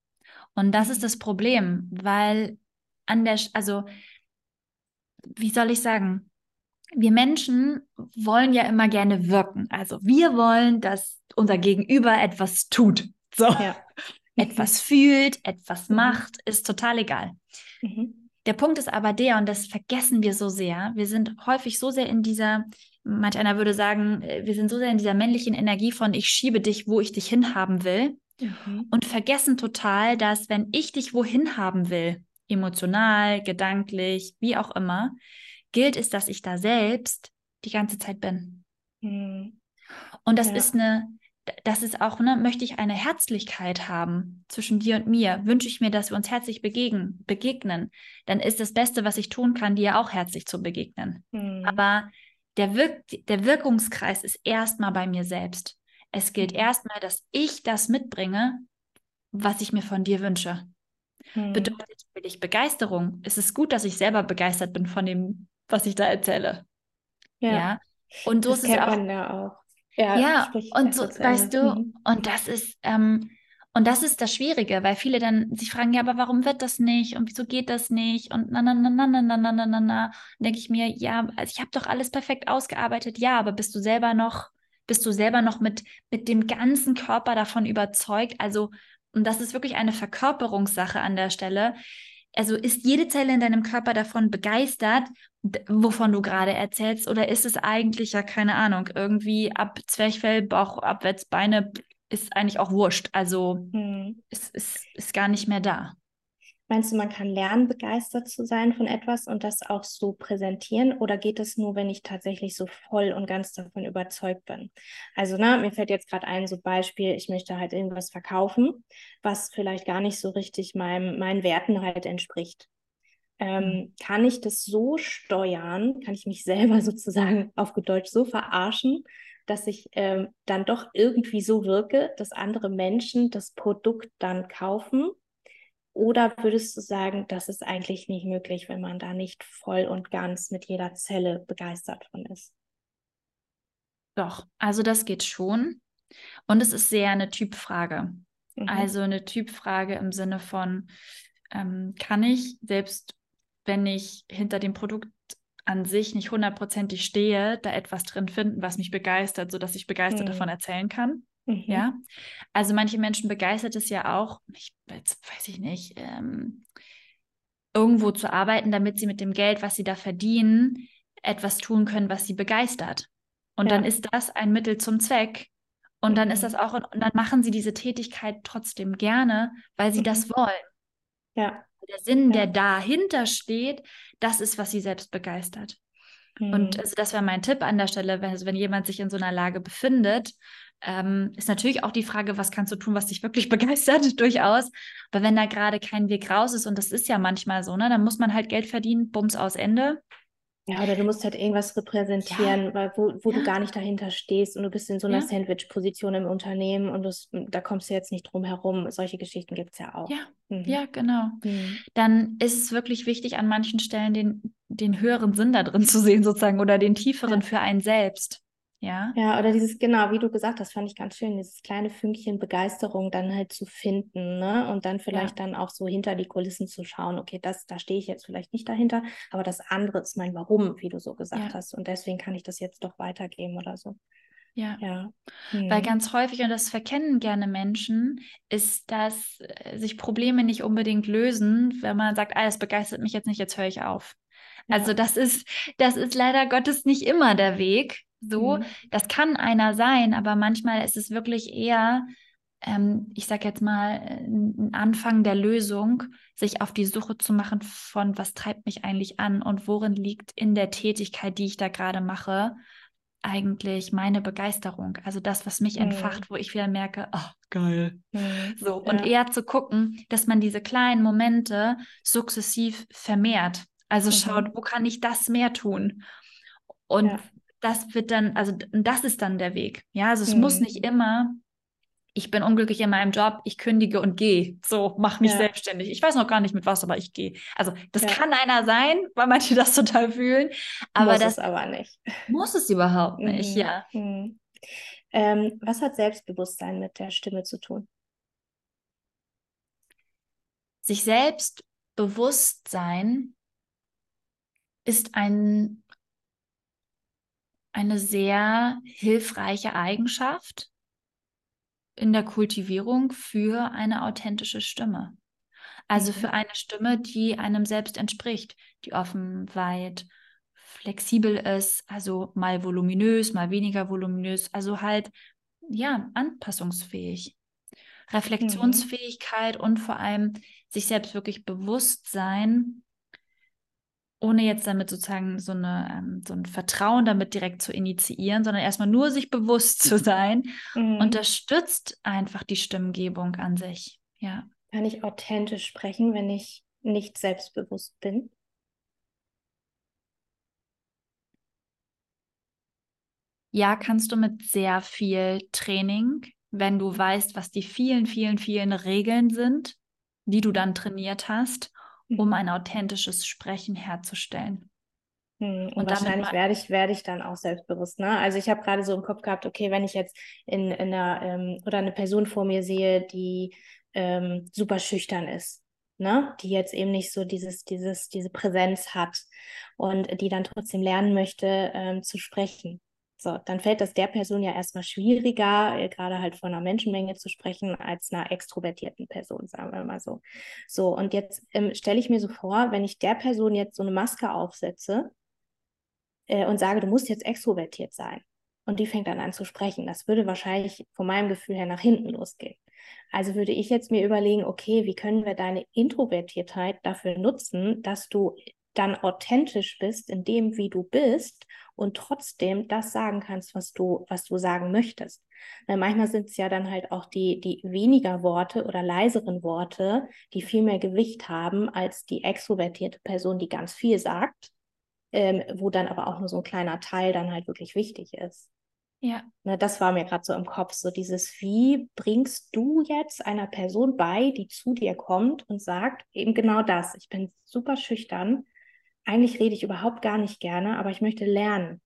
Und das ist das Problem, weil an der, also, wie soll ich sagen? Wir Menschen wollen ja immer gerne wirken. Also wir wollen, dass unser Gegenüber etwas tut. So. Ja. etwas fühlt, etwas mhm. macht, ist total egal. Mhm. Der Punkt ist aber der, und das vergessen wir so sehr, wir sind häufig so sehr in dieser manch einer würde sagen, äh, wir sind so sehr in dieser männlichen Energie von ich schiebe dich, wo ich dich hinhaben will mhm. und vergessen total, dass wenn ich dich wohin haben will, emotional, gedanklich, wie auch immer, gilt es, dass ich da selbst die ganze Zeit bin. Mhm. Und das ja. ist eine, das ist auch, ne, möchte ich eine Herzlichkeit haben zwischen dir und mir, wünsche ich mir, dass wir uns herzlich begegnen, begegnen, dann ist das Beste, was ich tun kann, dir auch herzlich zu begegnen. Mhm. Aber der, Wirk der Wirkungskreis ist erstmal bei mir selbst. Es gilt mhm. erstmal, dass ich das mitbringe, was ich mir von dir wünsche. Hm. Bedeutet für dich Begeisterung? Es ist gut, dass ich selber begeistert bin von dem, was ich da erzähle. Ja. ja? Und so das ist es auch. ja auch. Ja, ja und so, weißt du, mhm. und das ist, ähm, und das ist das Schwierige, weil viele dann sich fragen, ja, aber warum wird das nicht und wieso geht das nicht und na na na na na na na na na na. denke ich mir, ja, also ich habe doch alles perfekt ausgearbeitet. Ja, aber bist du selber noch, bist du selber noch mit mit dem ganzen Körper davon überzeugt? Also und das ist wirklich eine Verkörperungssache an der Stelle. Also ist jede Zelle in deinem Körper davon begeistert, wovon du gerade erzählst, oder ist es eigentlich ja keine Ahnung, irgendwie ab Zwerchfell, Bauch abwärts, Beine, ist eigentlich auch wurscht. Also hm. es ist, ist gar nicht mehr da. Meinst du, man kann lernen, begeistert zu sein von etwas und das auch so präsentieren? Oder geht es nur, wenn ich tatsächlich so voll und ganz davon überzeugt bin? Also, ne, mir fällt jetzt gerade ein, so Beispiel, ich möchte halt irgendwas verkaufen, was vielleicht gar nicht so richtig meinem, meinen Werten halt entspricht. Ähm, mhm. Kann ich das so steuern? Kann ich mich selber sozusagen auf Deutsch so verarschen, dass ich ähm, dann doch irgendwie so wirke, dass andere Menschen das Produkt dann kaufen? Oder würdest du sagen, das ist eigentlich nicht möglich, wenn man da nicht voll und ganz mit jeder Zelle begeistert von ist? Doch, also das geht schon. Und es ist sehr eine Typfrage. Mhm. Also eine Typfrage im Sinne von, ähm, kann ich, selbst wenn ich hinter dem Produkt an sich nicht hundertprozentig stehe, da etwas drin finden, was mich begeistert, sodass ich begeistert mhm. davon erzählen kann. Mhm. Ja, also manche Menschen begeistert es ja auch, ich jetzt weiß ich nicht, ähm, irgendwo zu arbeiten, damit sie mit dem Geld, was sie da verdienen, etwas tun können, was sie begeistert. Und ja. dann ist das ein Mittel zum Zweck. Und mhm. dann ist das mhm. auch, und dann machen sie diese Tätigkeit trotzdem gerne, weil sie mhm. das wollen. Ja. Der Sinn, ja. der dahinter steht, das ist, was sie selbst begeistert. Mhm. Und also das wäre mein Tipp an der Stelle, wenn, also wenn jemand sich in so einer Lage befindet, ähm, ist natürlich auch die Frage, was kannst du tun, was dich wirklich begeistert, durchaus. Aber wenn da gerade kein Weg raus ist, und das ist ja manchmal so, ne, dann muss man halt Geld verdienen, Bums aus Ende. Ja, oder du musst halt irgendwas repräsentieren, ja. weil, wo, wo ja. du gar nicht dahinter stehst und du bist in so einer ja. Sandwich-Position im Unternehmen und das, da kommst du jetzt nicht drum herum. Solche Geschichten gibt es ja auch. Ja, mhm. ja genau. Mhm. Dann ist es wirklich wichtig, an manchen Stellen den, den höheren Sinn da drin zu sehen, sozusagen, oder den tieferen für einen selbst. Ja. Ja, oder dieses, genau, wie du gesagt hast, fand ich ganz schön, dieses kleine Fünkchen Begeisterung dann halt zu finden, ne? Und dann vielleicht ja. dann auch so hinter die Kulissen zu schauen, okay, das, da stehe ich jetzt vielleicht nicht dahinter, aber das andere ist mein Warum, wie du so gesagt ja. hast. Und deswegen kann ich das jetzt doch weitergeben oder so. Ja. ja. Hm. Weil ganz häufig, und das verkennen gerne Menschen, ist, dass äh, sich Probleme nicht unbedingt lösen, wenn man sagt, ah, das begeistert mich jetzt nicht, jetzt höre ich auf. Also das ist, das ist leider Gottes nicht immer der Weg, so. Mhm. Das kann einer sein, aber manchmal ist es wirklich eher, ähm, ich sag jetzt mal, ein Anfang der Lösung, sich auf die Suche zu machen von, was treibt mich eigentlich an und worin liegt in der Tätigkeit, die ich da gerade mache, eigentlich meine Begeisterung. Also das, was mich mhm. entfacht, wo ich wieder merke, oh, geil. Mhm. So. Und ja. eher zu gucken, dass man diese kleinen Momente sukzessiv vermehrt. Also mhm. schaut, wo kann ich das mehr tun? Und ja das wird dann, also das ist dann der Weg. Ja, also es mhm. muss nicht immer, ich bin unglücklich in meinem Job, ich kündige und gehe. So, mach mich ja. selbstständig. Ich weiß noch gar nicht mit was, aber ich gehe. Also das ja. kann einer sein, weil manche das total fühlen. Aber muss das es aber nicht. Muss es überhaupt nicht, mhm. ja. Mhm. Ähm, was hat Selbstbewusstsein mit der Stimme zu tun? Sich selbst bewusst sein ist ein eine sehr hilfreiche Eigenschaft in der Kultivierung für eine authentische Stimme. Also für mhm. eine Stimme, die einem selbst entspricht, die offen, weit, flexibel ist, also mal voluminös, mal weniger voluminös, also halt, ja, anpassungsfähig. Reflexionsfähigkeit mhm. und vor allem sich selbst wirklich bewusst sein, ohne jetzt damit sozusagen so, eine, ähm, so ein Vertrauen damit direkt zu initiieren, sondern erstmal nur sich bewusst zu sein, mhm. unterstützt einfach die Stimmgebung an sich. Ja. Kann ich authentisch sprechen, wenn ich nicht selbstbewusst bin? Ja, kannst du mit sehr viel Training, wenn du weißt, was die vielen, vielen, vielen Regeln sind, die du dann trainiert hast um mhm. ein authentisches Sprechen herzustellen. Hm, und, und wahrscheinlich werde ich, werde ich dann auch selbstbewusst. Ne? Also ich habe gerade so im Kopf gehabt, okay, wenn ich jetzt in, in einer ähm, oder eine Person vor mir sehe, die ähm, super schüchtern ist, ne? die jetzt eben nicht so dieses, dieses, diese Präsenz hat und die dann trotzdem lernen möchte, ähm, zu sprechen. So, dann fällt das der Person ja erstmal schwieriger, äh, gerade halt von einer Menschenmenge zu sprechen, als einer extrovertierten Person, sagen wir mal so. So, und jetzt ähm, stelle ich mir so vor, wenn ich der Person jetzt so eine Maske aufsetze äh, und sage, du musst jetzt extrovertiert sein, und die fängt dann an zu sprechen, das würde wahrscheinlich von meinem Gefühl her nach hinten losgehen. Also würde ich jetzt mir überlegen, okay, wie können wir deine Introvertiertheit dafür nutzen, dass du dann authentisch bist in dem, wie du bist und trotzdem das sagen kannst, was du, was du sagen möchtest. Weil manchmal sind es ja dann halt auch die, die weniger Worte oder leiseren Worte, die viel mehr Gewicht haben als die extrovertierte Person, die ganz viel sagt, ähm, wo dann aber auch nur so ein kleiner Teil dann halt wirklich wichtig ist. Ja. Ne, das war mir gerade so im Kopf, so dieses, wie bringst du jetzt einer Person bei, die zu dir kommt und sagt eben genau das, ich bin super schüchtern, eigentlich rede ich überhaupt gar nicht gerne, aber ich möchte lernen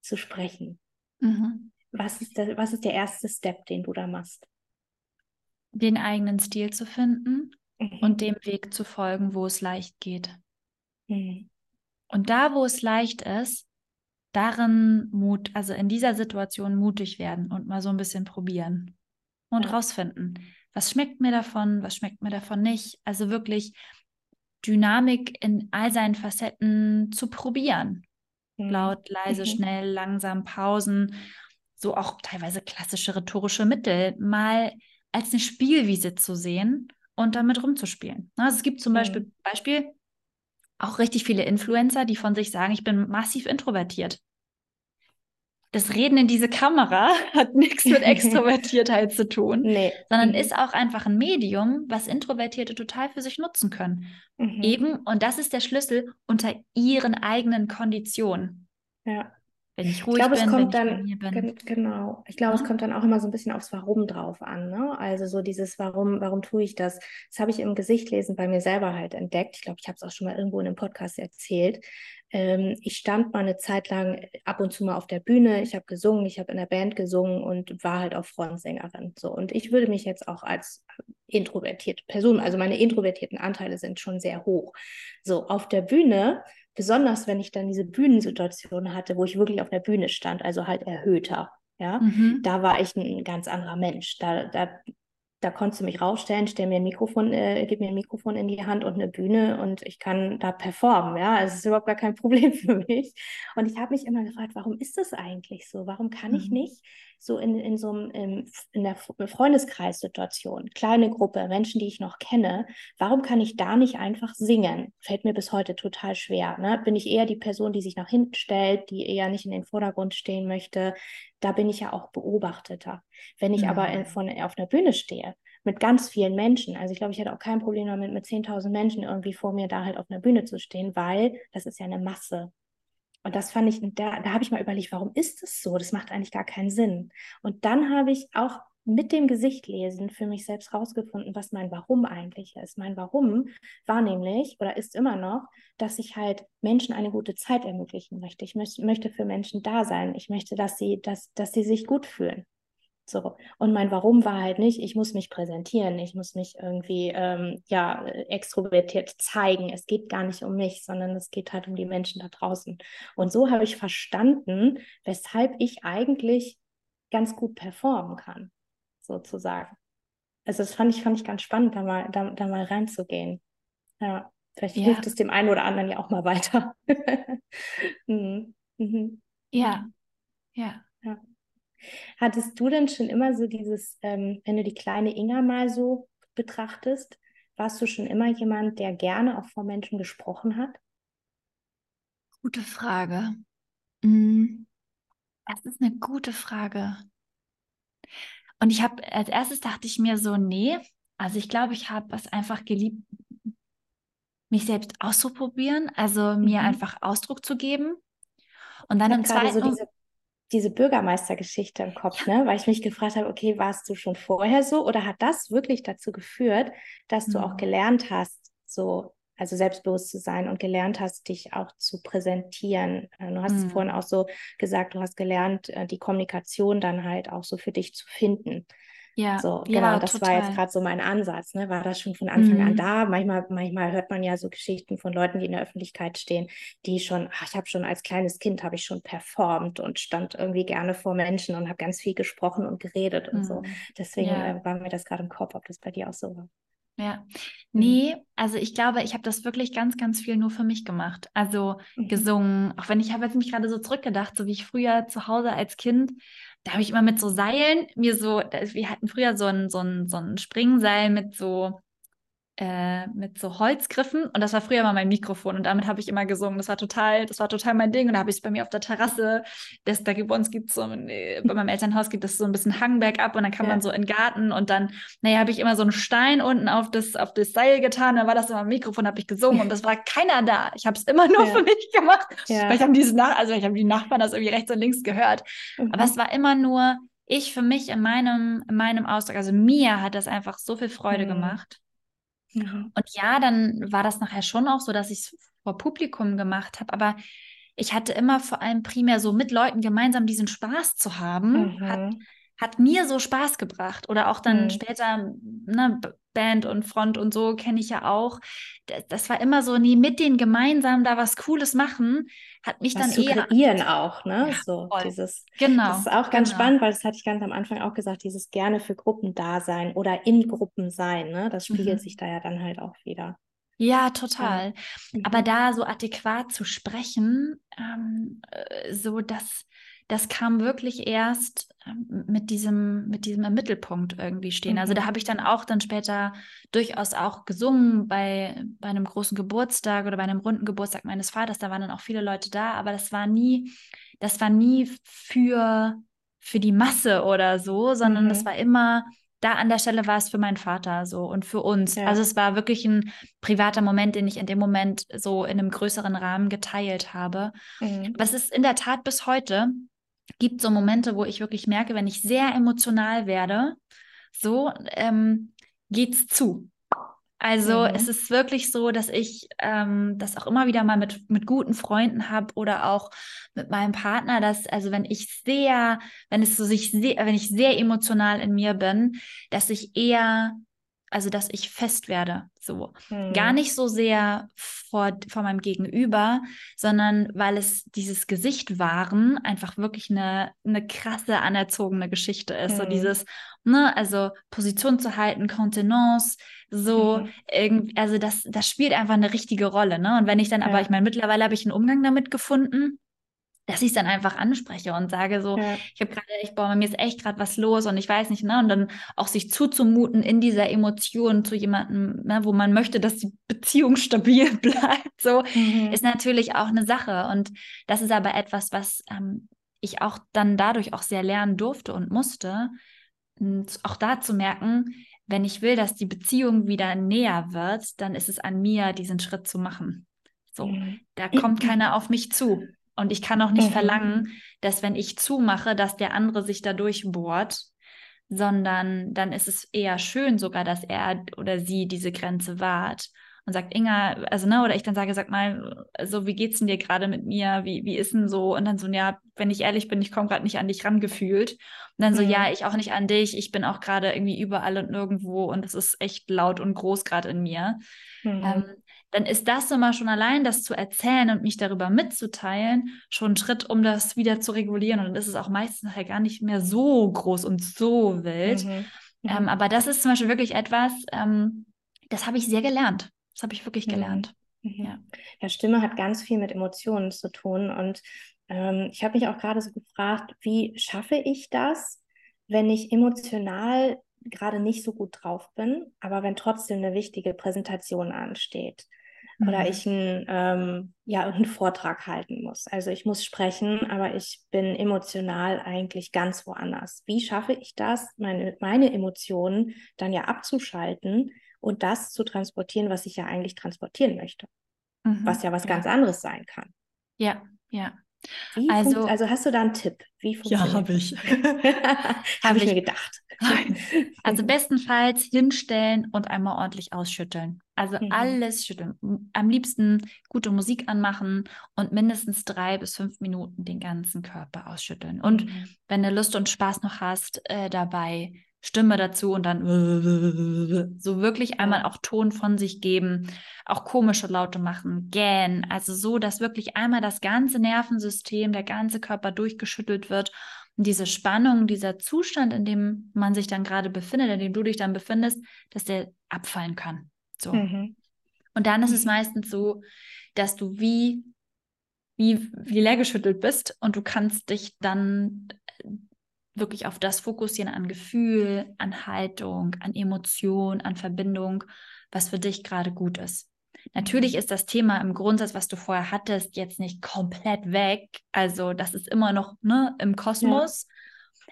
zu sprechen. Mhm. Was, ist der, was ist der erste Step, den du da machst? den eigenen Stil zu finden Mhm. und dem Weg zu folgen, wo es leicht geht. Mhm. Und da, wo es leicht ist, darin Mut, also in dieser Situation mutig werden und mal so ein bisschen probieren und Ja. rausfinden, was schmeckt mir davon, was schmeckt mir davon nicht. Also wirklich Dynamik in all seinen Facetten zu probieren. Mhm. Laut, leise, Mhm. schnell, langsam, Pausen, so auch teilweise klassische rhetorische Mittel, mal als eine Spielwiese zu sehen und damit rumzuspielen. Na, Also es gibt zum Mhm. Beispiel, Beispiel auch richtig viele Influencer, die von sich sagen, ich bin massiv introvertiert. Das Reden in diese Kamera hat nichts mit Extrovertiertheit zu tun, Nee. sondern Mhm. ist auch einfach ein Medium, was Introvertierte total für sich nutzen können. Mhm. Eben, und das ist der Schlüssel, unter ihren eigenen Konditionen. Ja. Wenn ich Ich ruhig glaube, bin, es kommt wenn ich dann, bin. gen- genau, ich glaube, es Ja. kommt dann auch immer so ein bisschen aufs Warum drauf an, ne? Also so dieses Warum, warum tue ich das? Das habe ich im Gesichtlesen bei mir selber halt entdeckt. Ich glaube, ich habe es auch schon mal irgendwo in einem Podcast erzählt. Ähm, ich stand mal eine Zeit lang ab und zu mal auf der Bühne, ich habe gesungen, ich habe in der Band gesungen und war halt auch Frontsängerin. So, und ich würde mich jetzt auch als introvertierte Person, also meine introvertierten Anteile sind schon sehr hoch. So, auf der Bühne besonders wenn ich dann diese Bühnensituation hatte, wo ich wirklich auf der Bühne stand, also halt erhöhter, ja, Mhm. da war ich ein ganz anderer Mensch. Da, da, da konntest du mich rausstellen, stell mir ein Mikrofon, äh, gib mir ein Mikrofon in die Hand und eine Bühne und ich kann da performen, ja. Also es ist überhaupt gar kein Problem für mich. Und ich habe mich immer gefragt, warum ist das eigentlich so? Warum kann ich Mhm. nicht so in, in so einem, in, in der Freundeskreissituation, kleine Gruppe, Menschen, die ich noch kenne, warum kann ich da nicht einfach singen? Fällt mir bis heute total schwer. Ne? Bin ich eher die Person, die sich nach hinten stellt, die eher nicht in den Vordergrund stehen möchte? Da bin ich ja auch Beobachteter. Wenn ich aber in, von, auf einer Bühne stehe, mit ganz vielen Menschen, also ich glaube, ich hätte auch kein Problem damit, mit 10.000 Menschen irgendwie vor mir da halt auf einer Bühne zu stehen, weil das ist ja eine Masse. Und das fand ich, da, da habe ich mal überlegt, warum ist das so? Das macht eigentlich gar keinen Sinn. Und dann habe ich auch mit dem Gesicht lesen für mich selbst rausgefunden, was mein Warum eigentlich ist. Mein Warum war nämlich oder ist immer noch, dass ich halt Menschen eine gute Zeit ermöglichen möchte. Ich möchte, möchte für Menschen da sein. Ich möchte, dass sie, dass, dass sie sich gut fühlen. So. Und mein Warum war halt nicht, ich muss mich präsentieren, ich muss mich irgendwie ähm, ja, extrovertiert zeigen. Es geht gar nicht um mich, sondern es geht halt um die Menschen da draußen. Und so habe ich verstanden, weshalb ich eigentlich ganz gut performen kann, sozusagen. Also das fand ich, fand ich ganz spannend, da mal, da, da mal reinzugehen. Ja, vielleicht Ja. hilft es dem einen oder anderen ja auch mal weiter. mhm. Mhm. Ja, ja. Hattest du denn schon immer so dieses, ähm, wenn du die kleine Inga mal so betrachtest, warst du schon immer jemand, der gerne auch vor Menschen gesprochen hat? Gute Frage. Mm, Das ist eine gute Frage. Und ich habe als erstes dachte ich mir so, nee, also ich glaube, ich habe es einfach geliebt, mich selbst auszuprobieren, also mir Mhm. einfach Ausdruck zu geben. Und dann Ich im gerade so zweiten, diese, diese Bürgermeistergeschichte im Kopf, ne? Weil ich mich gefragt habe, okay, warst du schon vorher so oder hat das wirklich dazu geführt, dass du auch Mhm. gelernt hast, so, also selbstbewusst zu sein und gelernt hast, dich auch zu präsentieren? Äh, Du hast Mhm. vorhin auch so gesagt, du hast gelernt, äh, die Kommunikation dann halt auch so für dich zu finden. Ja, So, ja, genau, das war jetzt total. gerade so mein Ansatz, ne? War das schon von Anfang an Mhm. da? Manchmal, manchmal hört man ja so Geschichten von Leuten, die in der Öffentlichkeit stehen, die schon, ach, ich habe schon als kleines Kind habe ich schon performt und stand irgendwie gerne vor Menschen und habe ganz viel gesprochen und geredet und so. Mhm. Deswegen Ja. äh, war mir das gerade im Kopf, ob das bei dir auch so war. Ja, Mhm. nee, also ich glaube, ich habe das wirklich ganz, ganz viel nur für mich gemacht. Also Mhm. gesungen, auch wenn ich habe jetzt mich gerade so zurückgedacht, so wie ich früher zu Hause als Kind, da habe ich immer mit so Seilen mir so, wir hatten früher so ein, so ein, so ein Springseil mit so, äh, mit so Holzgriffen und das war früher mal mein Mikrofon und damit habe ich immer gesungen. Das war total, das war total mein Ding und da habe ich es bei mir auf der Terrasse, das, da gibt- bei uns so, äh, bei meinem Elternhaus gibt es so ein bisschen Hang bergab und dann kann Ja. man so in den Garten und dann, naja, habe ich immer so einen Stein unten auf das, auf das Seil getan, dann war das immer ein Mikrofon, habe ich gesungen und es war keiner da. Ich habe es immer nur Ja. für mich gemacht. Ja. Weil ich habe diese Nach also ich habe die Nachbarn das irgendwie rechts und links gehört. Mhm. Aber es war immer nur ich für mich in meinem, in meinem Ausdruck. Also mir hat das einfach so viel Freude Mhm. gemacht. Mhm. Und ja, dann war das nachher schon auch so, dass ich es vor Publikum gemacht habe, aber ich hatte immer vor allem primär so mit Leuten gemeinsam diesen Spaß zu haben, Mhm. hat mir so Spaß gebracht. Oder auch dann mhm. später, ne, Band und Front und so kenne ich ja auch. Das, das, war immer so, nie mit denen gemeinsam da was Cooles machen, hat mich was dann zu eher. kreieren auch, ne? Ja, so voll. dieses. Genau. Das ist auch ganz genau. spannend, weil das hatte ich ganz am Anfang auch gesagt, dieses gerne für Gruppen da sein oder in Gruppen sein, ne? Das spiegelt mhm. sich da ja dann halt auch wieder. Ja, total. Ja. Mhm. Aber da so adäquat zu sprechen, ähm, äh, so dass das kam wirklich erst ähm, mit diesem, mit diesem im Mittelpunkt irgendwie stehen. Mhm. Also da mhm. habe ich dann auch dann später durchaus auch gesungen bei, bei einem großen Geburtstag oder bei einem runden Geburtstag meines Vaters. Da waren dann auch viele Leute da, aber das war nie, das war nie für, für die Masse oder so, sondern mhm. das war immer da an der Stelle war es für meinen Vater so und für uns. Ja. Also es war wirklich ein privater Moment, den ich in dem Moment so in einem größeren Rahmen geteilt habe. Mhm. Aber es ist in der Tat bis heute, gibt so Momente, wo ich wirklich merke, wenn ich sehr emotional werde, so ähm, geht's zu. Also mhm. es ist wirklich so, dass ich ähm, das auch immer wieder mal mit, mit guten Freunden habe oder auch mit meinem Partner, dass, also wenn ich sehr, wenn es so sich sehr, wenn ich sehr emotional in mir bin, dass ich eher also dass ich fest werde, so. Hm. Gar nicht so sehr vor, vor meinem Gegenüber, sondern weil es dieses Gesicht wahren einfach wirklich eine, eine krasse anerzogene Geschichte ist. Hm. So dieses, ne, also Position zu halten, Kontenance, so, mhm. irgendwie, also das, das spielt einfach eine richtige Rolle, ne? Und wenn ich dann ja. aber, ich meine, mittlerweile habe ich einen Umgang damit gefunden, dass ich es dann einfach anspreche und sage so, ja. ich habe gerade echt, boah, bei mir ist echt gerade was los und ich weiß nicht, ne? Und dann auch sich zuzumuten in dieser Emotion zu jemandem, ne, wo man möchte, dass die Beziehung stabil bleibt, so, mhm. ist natürlich auch eine Sache. Und das ist aber etwas, was ähm, ich auch dann dadurch auch sehr lernen durfte und musste, und auch da zu merken, wenn ich will, dass die Beziehung wieder näher wird, dann ist es an mir, diesen Schritt zu machen. So, mhm. da kommt keiner auf mich zu. Und ich kann auch nicht mhm. verlangen, dass wenn ich zumache, dass der andere sich da durchbohrt, sondern dann ist es eher schön sogar, dass er oder sie diese Grenze wahrt und sagt, Inga, also ne, oder ich dann sage, sag mal, so, wie geht's denn dir gerade mit mir? Wie, wie ist denn so? Und dann so, ja, wenn ich ehrlich bin, ich komme gerade nicht an dich rangefühlt. Und dann so, mhm. ja, ich auch nicht an dich, ich bin auch gerade irgendwie überall und nirgendwo und es ist echt laut und groß gerade in mir. Mhm. Ähm, dann ist das immer schon allein, das zu erzählen und mich darüber mitzuteilen, schon ein Schritt, um das wieder zu regulieren. Und dann ist es auch meistens nachher gar nicht mehr so groß und so wild. Mhm. Mhm. Ähm, aber das ist zum Beispiel wirklich etwas, ähm, das habe ich sehr gelernt. Das habe ich wirklich mhm. gelernt. Mhm. Ja. ja, Stimme hat ganz viel mit Emotionen zu tun. Und ähm, ich habe mich auch gerade so gefragt, wie schaffe ich das, wenn ich emotional gerade nicht so gut drauf bin, aber wenn trotzdem eine wichtige Präsentation ansteht mhm. oder ich einen, ähm, ja, einen Vortrag halten muss. Also ich muss sprechen, aber ich bin emotional eigentlich ganz woanders. Wie schaffe ich das, meine, meine Emotionen dann ja abzuschalten und das zu transportieren, was ich ja eigentlich transportieren möchte? Mhm. Was ja was ganz anderes sein kann. Ja, ja. Wie also, also hast du da einen Tipp? Wie funktioniert Ja, habe ich. habe ich mir gedacht. Also bestenfalls hinstellen und einmal ordentlich ausschütteln. Also mhm. alles schütteln. Am liebsten gute Musik anmachen und mindestens drei bis fünf Minuten den ganzen Körper ausschütteln. Und mhm. wenn du Lust und Spaß noch hast, äh, dabei Stimme dazu und dann so wirklich einmal auch Ton von sich geben, auch komische Laute machen, gähnen, also so, dass wirklich einmal das ganze Nervensystem, der ganze Körper durchgeschüttelt wird und diese Spannung, dieser Zustand, in dem man sich dann gerade befindet, in dem du dich dann befindest, dass der abfallen kann. So. Mhm. Und dann ist es mhm. meistens so, dass du wie wie, wie leer geschüttelt bist und du kannst dich dann wirklich auf das fokussieren an Gefühl, an Haltung, an Emotion, an Verbindung, was für dich gerade gut ist. Natürlich mhm. ist das Thema im Grundsatz, was du vorher hattest, jetzt nicht komplett weg. Also das ist immer noch ne, im Kosmos. Ja.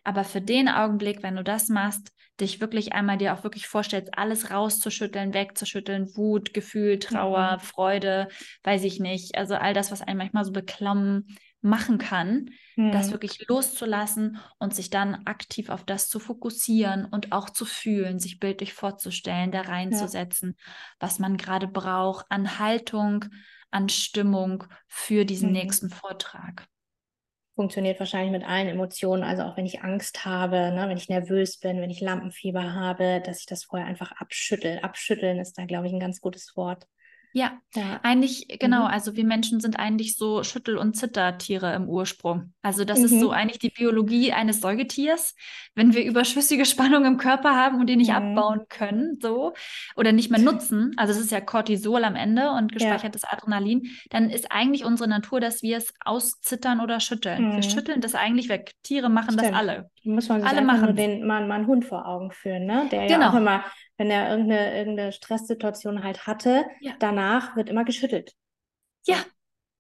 Aber für den Augenblick, wenn du das machst, dich wirklich einmal dir auch wirklich vorstellst, alles rauszuschütteln, wegzuschütteln, Wut, Gefühl, Trauer, mhm. Freude, weiß ich nicht. Also all das, was einen manchmal so beklommen machen kann, mhm. das wirklich loszulassen und sich dann aktiv auf das zu fokussieren und auch zu fühlen, sich bildlich vorzustellen, da reinzusetzen, ja. was man gerade braucht an Haltung, an Stimmung für diesen mhm. nächsten Vortrag. Funktioniert wahrscheinlich mit allen Emotionen, also auch wenn ich Angst habe, ne, wenn ich nervös bin, wenn ich Lampenfieber habe, dass ich das vorher einfach abschüttel. Abschütteln ist da, glaube ich, ein ganz gutes Wort. Ja, ja. eigentlich, genau. Mhm. Also wir Menschen sind eigentlich so Schüttel- und Zittertiere im Ursprung. Also das mhm. ist so mhm. eigentlich die Biologie eines Säugetiers. Wenn wir überschüssige Spannung im Körper haben und die nicht mhm. abbauen können, so, oder nicht mehr nutzen, also es ist ja Cortisol am Ende und gespeichertes ja. Adrenalin, dann ist eigentlich unsere Natur, dass wir es auszittern oder schütteln. Wir mhm. schütteln das eigentlich weg. Tiere machen Stimmt. das alle. Muss man sich alle machen. nur den, mal, mal einen Hund vor Augen führen, ne? Der genau. ja auch immer wenn er irgendeine, irgendeine Stresssituation halt hatte, ja. danach wird immer geschüttelt. Ja.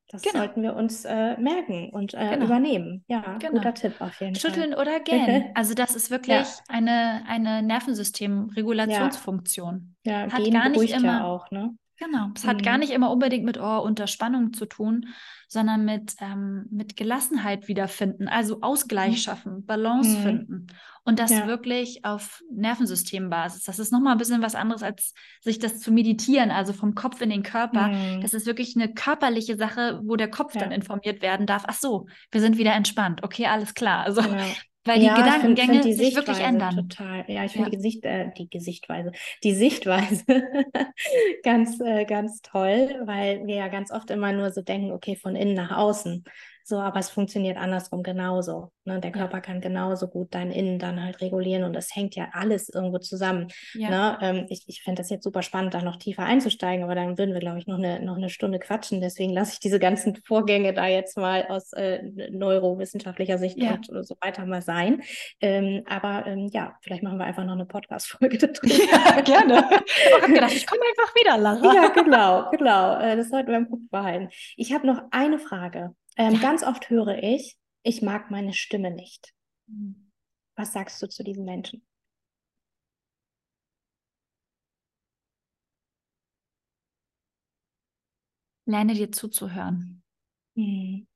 Das genau. sollten wir uns äh, merken und äh, genau. übernehmen. Ja, genau. guter Tipp auf jeden Schütteln Fall. Schütteln oder gähnen. Also das ist wirklich ja. eine, eine Nervensystemregulationsfunktion. Ja, ja Hat gar nicht immer ja auch, ne? Genau. Es mhm. hat gar mhm. nicht immer unbedingt mit oh, Unterspannung zu tun, sondern mit, ähm, mit Gelassenheit wiederfinden, also Ausgleich mhm. schaffen, Balance mhm. finden. Und das ja. wirklich auf Nervensystembasis. Das ist nochmal ein bisschen was anderes, als sich das zu meditieren, also vom Kopf in den Körper. Mhm. Das ist wirklich eine körperliche Sache, wo der Kopf ja. dann informiert werden darf. Ach so, wir sind wieder entspannt. Okay, alles klar. Also genau. Weil ja, die Gedankengänge find, find die sich wirklich ändern. Total. Ja, ich finde ja. die Gesicht, äh, die Gesichtweise, die Sichtweise ganz, äh, ganz toll, weil wir ja ganz oft immer nur so denken, okay, von innen nach außen. So, aber es funktioniert andersrum genauso. Ne? Der Körper ja. kann genauso gut dein Innen dann halt regulieren und das hängt ja alles irgendwo zusammen. Ja. Ne? Ähm, ich ich fände das jetzt super spannend, da noch tiefer einzusteigen, aber dann würden wir, glaube ich, noch eine, noch eine Stunde quatschen. Deswegen lasse ich diese ganzen Vorgänge da jetzt mal aus äh, neurowissenschaftlicher Sicht ja. und so weiter mal sein. Ähm, aber ähm, ja, vielleicht machen wir einfach noch eine Podcast-Folge darüber. Ja, gerne. ich habe gedacht, ich komme einfach wieder, Lara. Ja, genau, genau. Äh, das sollten wir im Kopf behalten. Ich habe noch eine Frage. Ähm, ja. Ganz oft höre ich, ich mag meine Stimme nicht. Mhm. Was sagst du zu diesen Menschen? Lerne dir zuzuhören. Mhm.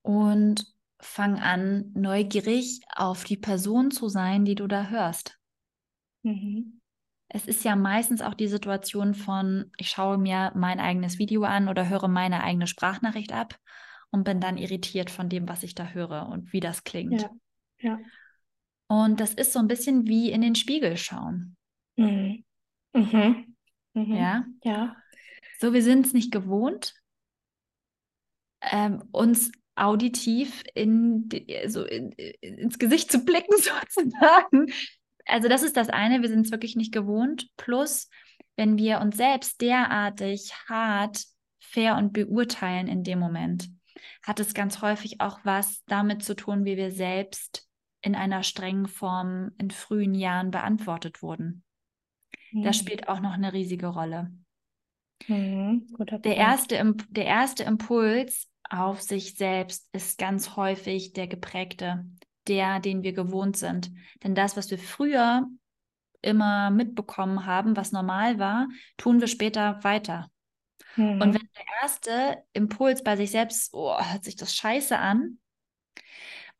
Und fang an, neugierig auf die Person zu sein, die du da hörst. Mhm. Es ist ja meistens auch die Situation von, ich schaue mir mein eigenes Video an oder höre meine eigene Sprachnachricht ab und bin dann irritiert von dem, was ich da höre und wie das klingt. Ja. ja. Und das ist so ein bisschen wie in den Spiegel schauen. Mhm. Mhm. Mhm. Ja. Ja. So, wir sind es nicht gewohnt, ähm, uns auditiv in, also in, ins Gesicht zu blicken, sozusagen. Also, das ist das eine, wir sind es wirklich nicht gewohnt. Plus, wenn wir uns selbst derartig hart, fair und beurteilen in dem Moment, hat es ganz häufig auch was damit zu tun, wie wir selbst in einer strengen Form in frühen Jahren beantwortet wurden. Mhm. Das spielt auch noch eine riesige Rolle. Mhm. Der, erste, der erste Impuls auf sich selbst ist ganz häufig der geprägte, der, den wir gewohnt sind. Denn das, was wir früher immer mitbekommen haben, was normal war, tun wir später weiter. Mhm. Und wenn der erste Impuls bei sich selbst, oh, hört sich das scheiße an,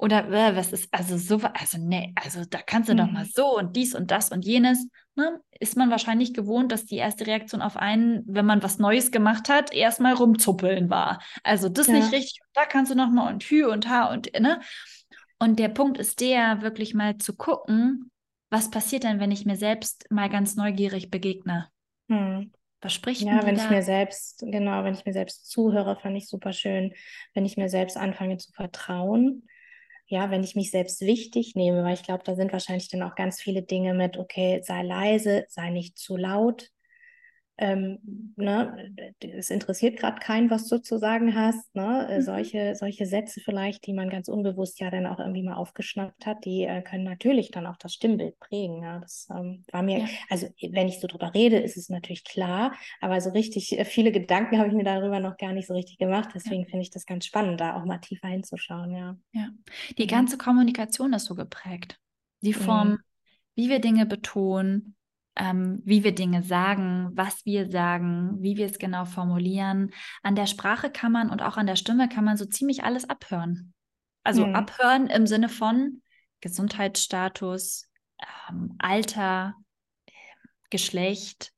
oder äh, was ist, also so, also nee, also da kannst du mhm. doch mal so und dies und das und jenes, ne, ist man wahrscheinlich gewohnt, dass die erste Reaktion auf einen, wenn man was Neues gemacht hat, erstmal rumzuppeln war. Also das ja. nicht richtig, da kannst du noch mal und Hü und Ha und, ne. Und der Punkt ist der, wirklich mal zu gucken, was passiert denn, wenn ich mir selbst mal ganz neugierig begegne? Mhm. Was spricht Ja, wenn ich mir selbst, genau, wenn ich mir selbst zuhöre, fand ich super schön, wenn ich mir selbst anfange zu vertrauen. Ja, wenn ich mich selbst wichtig nehme, weil ich glaube, da sind wahrscheinlich dann auch ganz viele Dinge mit, okay, sei leise, sei nicht zu laut, ähm, ne, es interessiert gerade keinen, was du zu sagen hast. Ne? Äh, mhm. Solche, solche Sätze vielleicht, die man ganz unbewusst ja dann auch irgendwie mal aufgeschnappt hat, die äh, können natürlich dann auch das Stimmbild prägen. Ja? Das ähm, war mir, ja. also wenn ich so drüber rede, ist es natürlich klar, aber so richtig äh, viele Gedanken habe ich mir darüber noch gar nicht so richtig gemacht. Deswegen ja. finde ich das ganz spannend, da auch mal tiefer hinzuschauen. Ja, ja. die ganze Kommunikation ist so geprägt. Die Form, mhm. wie wir Dinge betonen, ähm, wie wir Dinge sagen, was wir sagen, wie wir es genau formulieren. An der Sprache kann man und auch an der Stimme kann man so ziemlich alles abhören. Also mhm. abhören im Sinne von Gesundheitsstatus, ähm, Alter, äh, Geschlecht,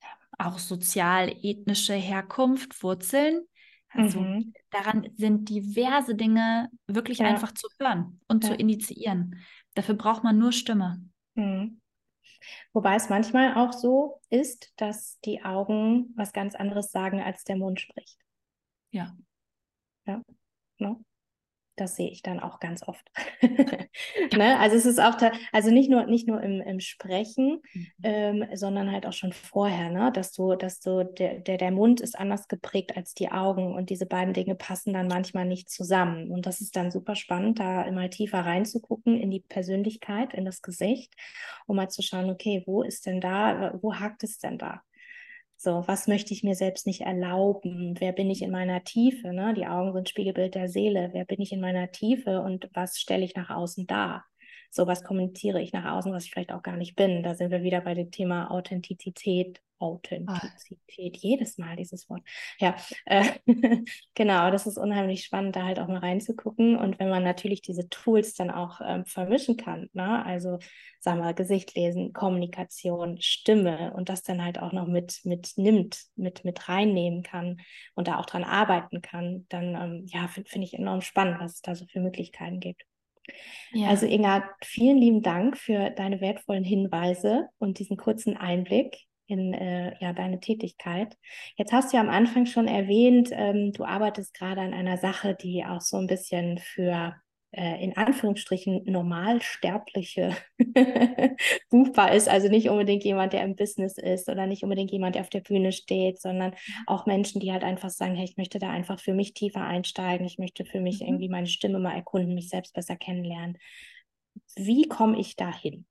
äh, auch sozial-ethnische Herkunft, Wurzeln. Also mhm. daran sind diverse Dinge wirklich ja. einfach zu hören und ja. zu initiieren. Dafür braucht man nur Stimme. Mhm. Wobei es manchmal auch so ist, dass die Augen was ganz anderes sagen, als der Mund spricht. Ja. Ja. No? Das sehe ich dann auch ganz oft. ne? Also es ist auch, also nicht nur, nicht nur im, im Sprechen, mhm. ähm, sondern halt auch schon vorher, ne? dass du, dass du, der, der, der Mund ist anders geprägt als die Augen und diese beiden Dinge passen dann manchmal nicht zusammen. Und das ist dann super spannend, da immer tiefer reinzugucken in die Persönlichkeit, in das Gesicht, um mal zu schauen, okay, wo ist denn da, wo hakt es denn da? So, was möchte ich mir selbst nicht erlauben? Wer bin ich in meiner Tiefe? Ne? Die Augen sind Spiegelbild der Seele. Wer bin ich in meiner Tiefe und was stelle ich nach außen dar? So, was kommuniziere ich nach außen, was ich vielleicht auch gar nicht bin? Da sind wir wieder bei dem Thema Authentizität Authentizität, jedes Mal dieses Wort. Ja, äh, genau, das ist unheimlich spannend, da halt auch mal reinzugucken. Und wenn man natürlich diese Tools dann auch ähm, vermischen kann, ne? also sagen wir Gesicht lesen, Kommunikation, Stimme und das dann halt auch noch mit, mit nimmt, mit, mit reinnehmen kann und da auch dran arbeiten kann, dann ähm, ja, finde find ich enorm spannend, was es da so für Möglichkeiten gibt. Ja. Also Inga, vielen lieben Dank für deine wertvollen Hinweise und diesen kurzen Einblick in äh, ja, deine Tätigkeit. Jetzt hast du ja am Anfang schon erwähnt, ähm, du arbeitest gerade an einer Sache, die auch so ein bisschen für in Anführungsstrichen Normalsterbliche buchbar ist. Also nicht unbedingt jemand, der im Business ist oder nicht unbedingt jemand, der auf der Bühne steht, sondern auch Menschen, die halt einfach sagen, hey, ich möchte da einfach für mich tiefer einsteigen, ich möchte für mich mhm. irgendwie meine Stimme mal erkunden, mich selbst besser kennenlernen. Wie komme ich da hin?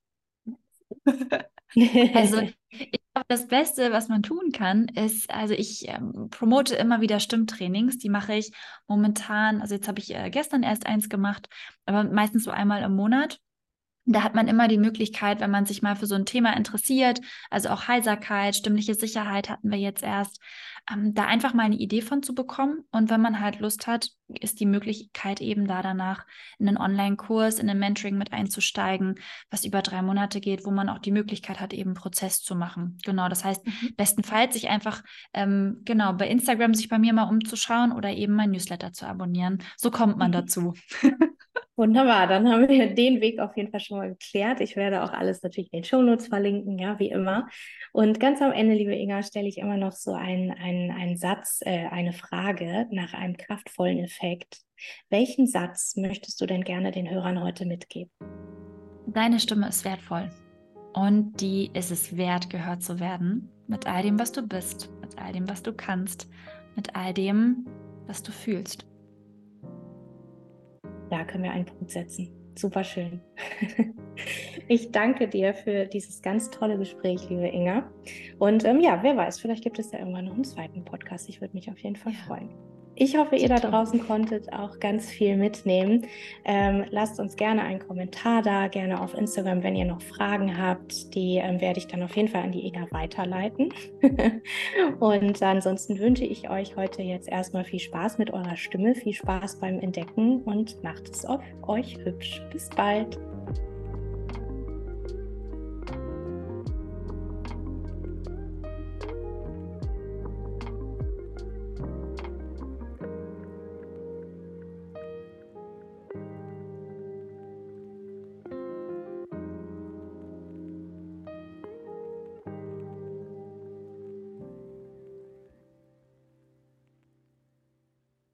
also ich das Beste, was man tun kann, ist, also ich ähm, promote immer wieder Stimmtrainings, die mache ich momentan, also jetzt habe ich äh, gestern erst eins gemacht, aber meistens so einmal im Monat. Da hat man immer die Möglichkeit, wenn man sich mal für so ein Thema interessiert, also auch Heiserkeit, stimmliche Sicherheit hatten wir jetzt erst, ähm, da einfach mal eine Idee von zu bekommen. Und wenn man halt Lust hat, ist die Möglichkeit eben da danach in einen Online-Kurs, in ein Mentoring mit einzusteigen, was über drei Monate geht, wo man auch die Möglichkeit hat, eben Prozess zu machen. Genau, das heißt, mhm. bestenfalls sich einfach, ähm, genau, bei Instagram sich bei mir mal umzuschauen oder eben mein Newsletter zu abonnieren. So kommt man mhm. dazu. Wunderbar, dann haben wir den Weg auf jeden Fall schon mal geklärt. Ich werde auch alles natürlich in den Shownotes verlinken, ja, wie immer. Und ganz am Ende, liebe Inga, stelle ich immer noch so einen, einen, einen Satz, äh, eine Frage nach einem kraftvollen Effekt. Welchen Satz möchtest du denn gerne den Hörern heute mitgeben? Deine Stimme ist wertvoll und die ist es wert, gehört zu werden. Mit all dem, was du bist, mit all dem, was du kannst, mit all dem, was du fühlst da können wir einen Punkt setzen. Super schön. ich danke dir für dieses ganz tolle Gespräch, liebe Inga. Und ähm, ja, wer weiß, vielleicht gibt es ja irgendwann noch einen zweiten Podcast. Ich würde mich auf jeden Fall ja. freuen. Ich hoffe, ihr da draußen konntet auch ganz viel mitnehmen. Ähm, lasst uns gerne einen Kommentar da, gerne auf Instagram, wenn ihr noch Fragen habt. Die ähm, werde ich dann auf jeden Fall an die Inga weiterleiten. und ansonsten wünsche ich euch heute jetzt erstmal viel Spaß mit eurer Stimme, viel Spaß beim Entdecken und macht es auf euch hübsch. Bis bald.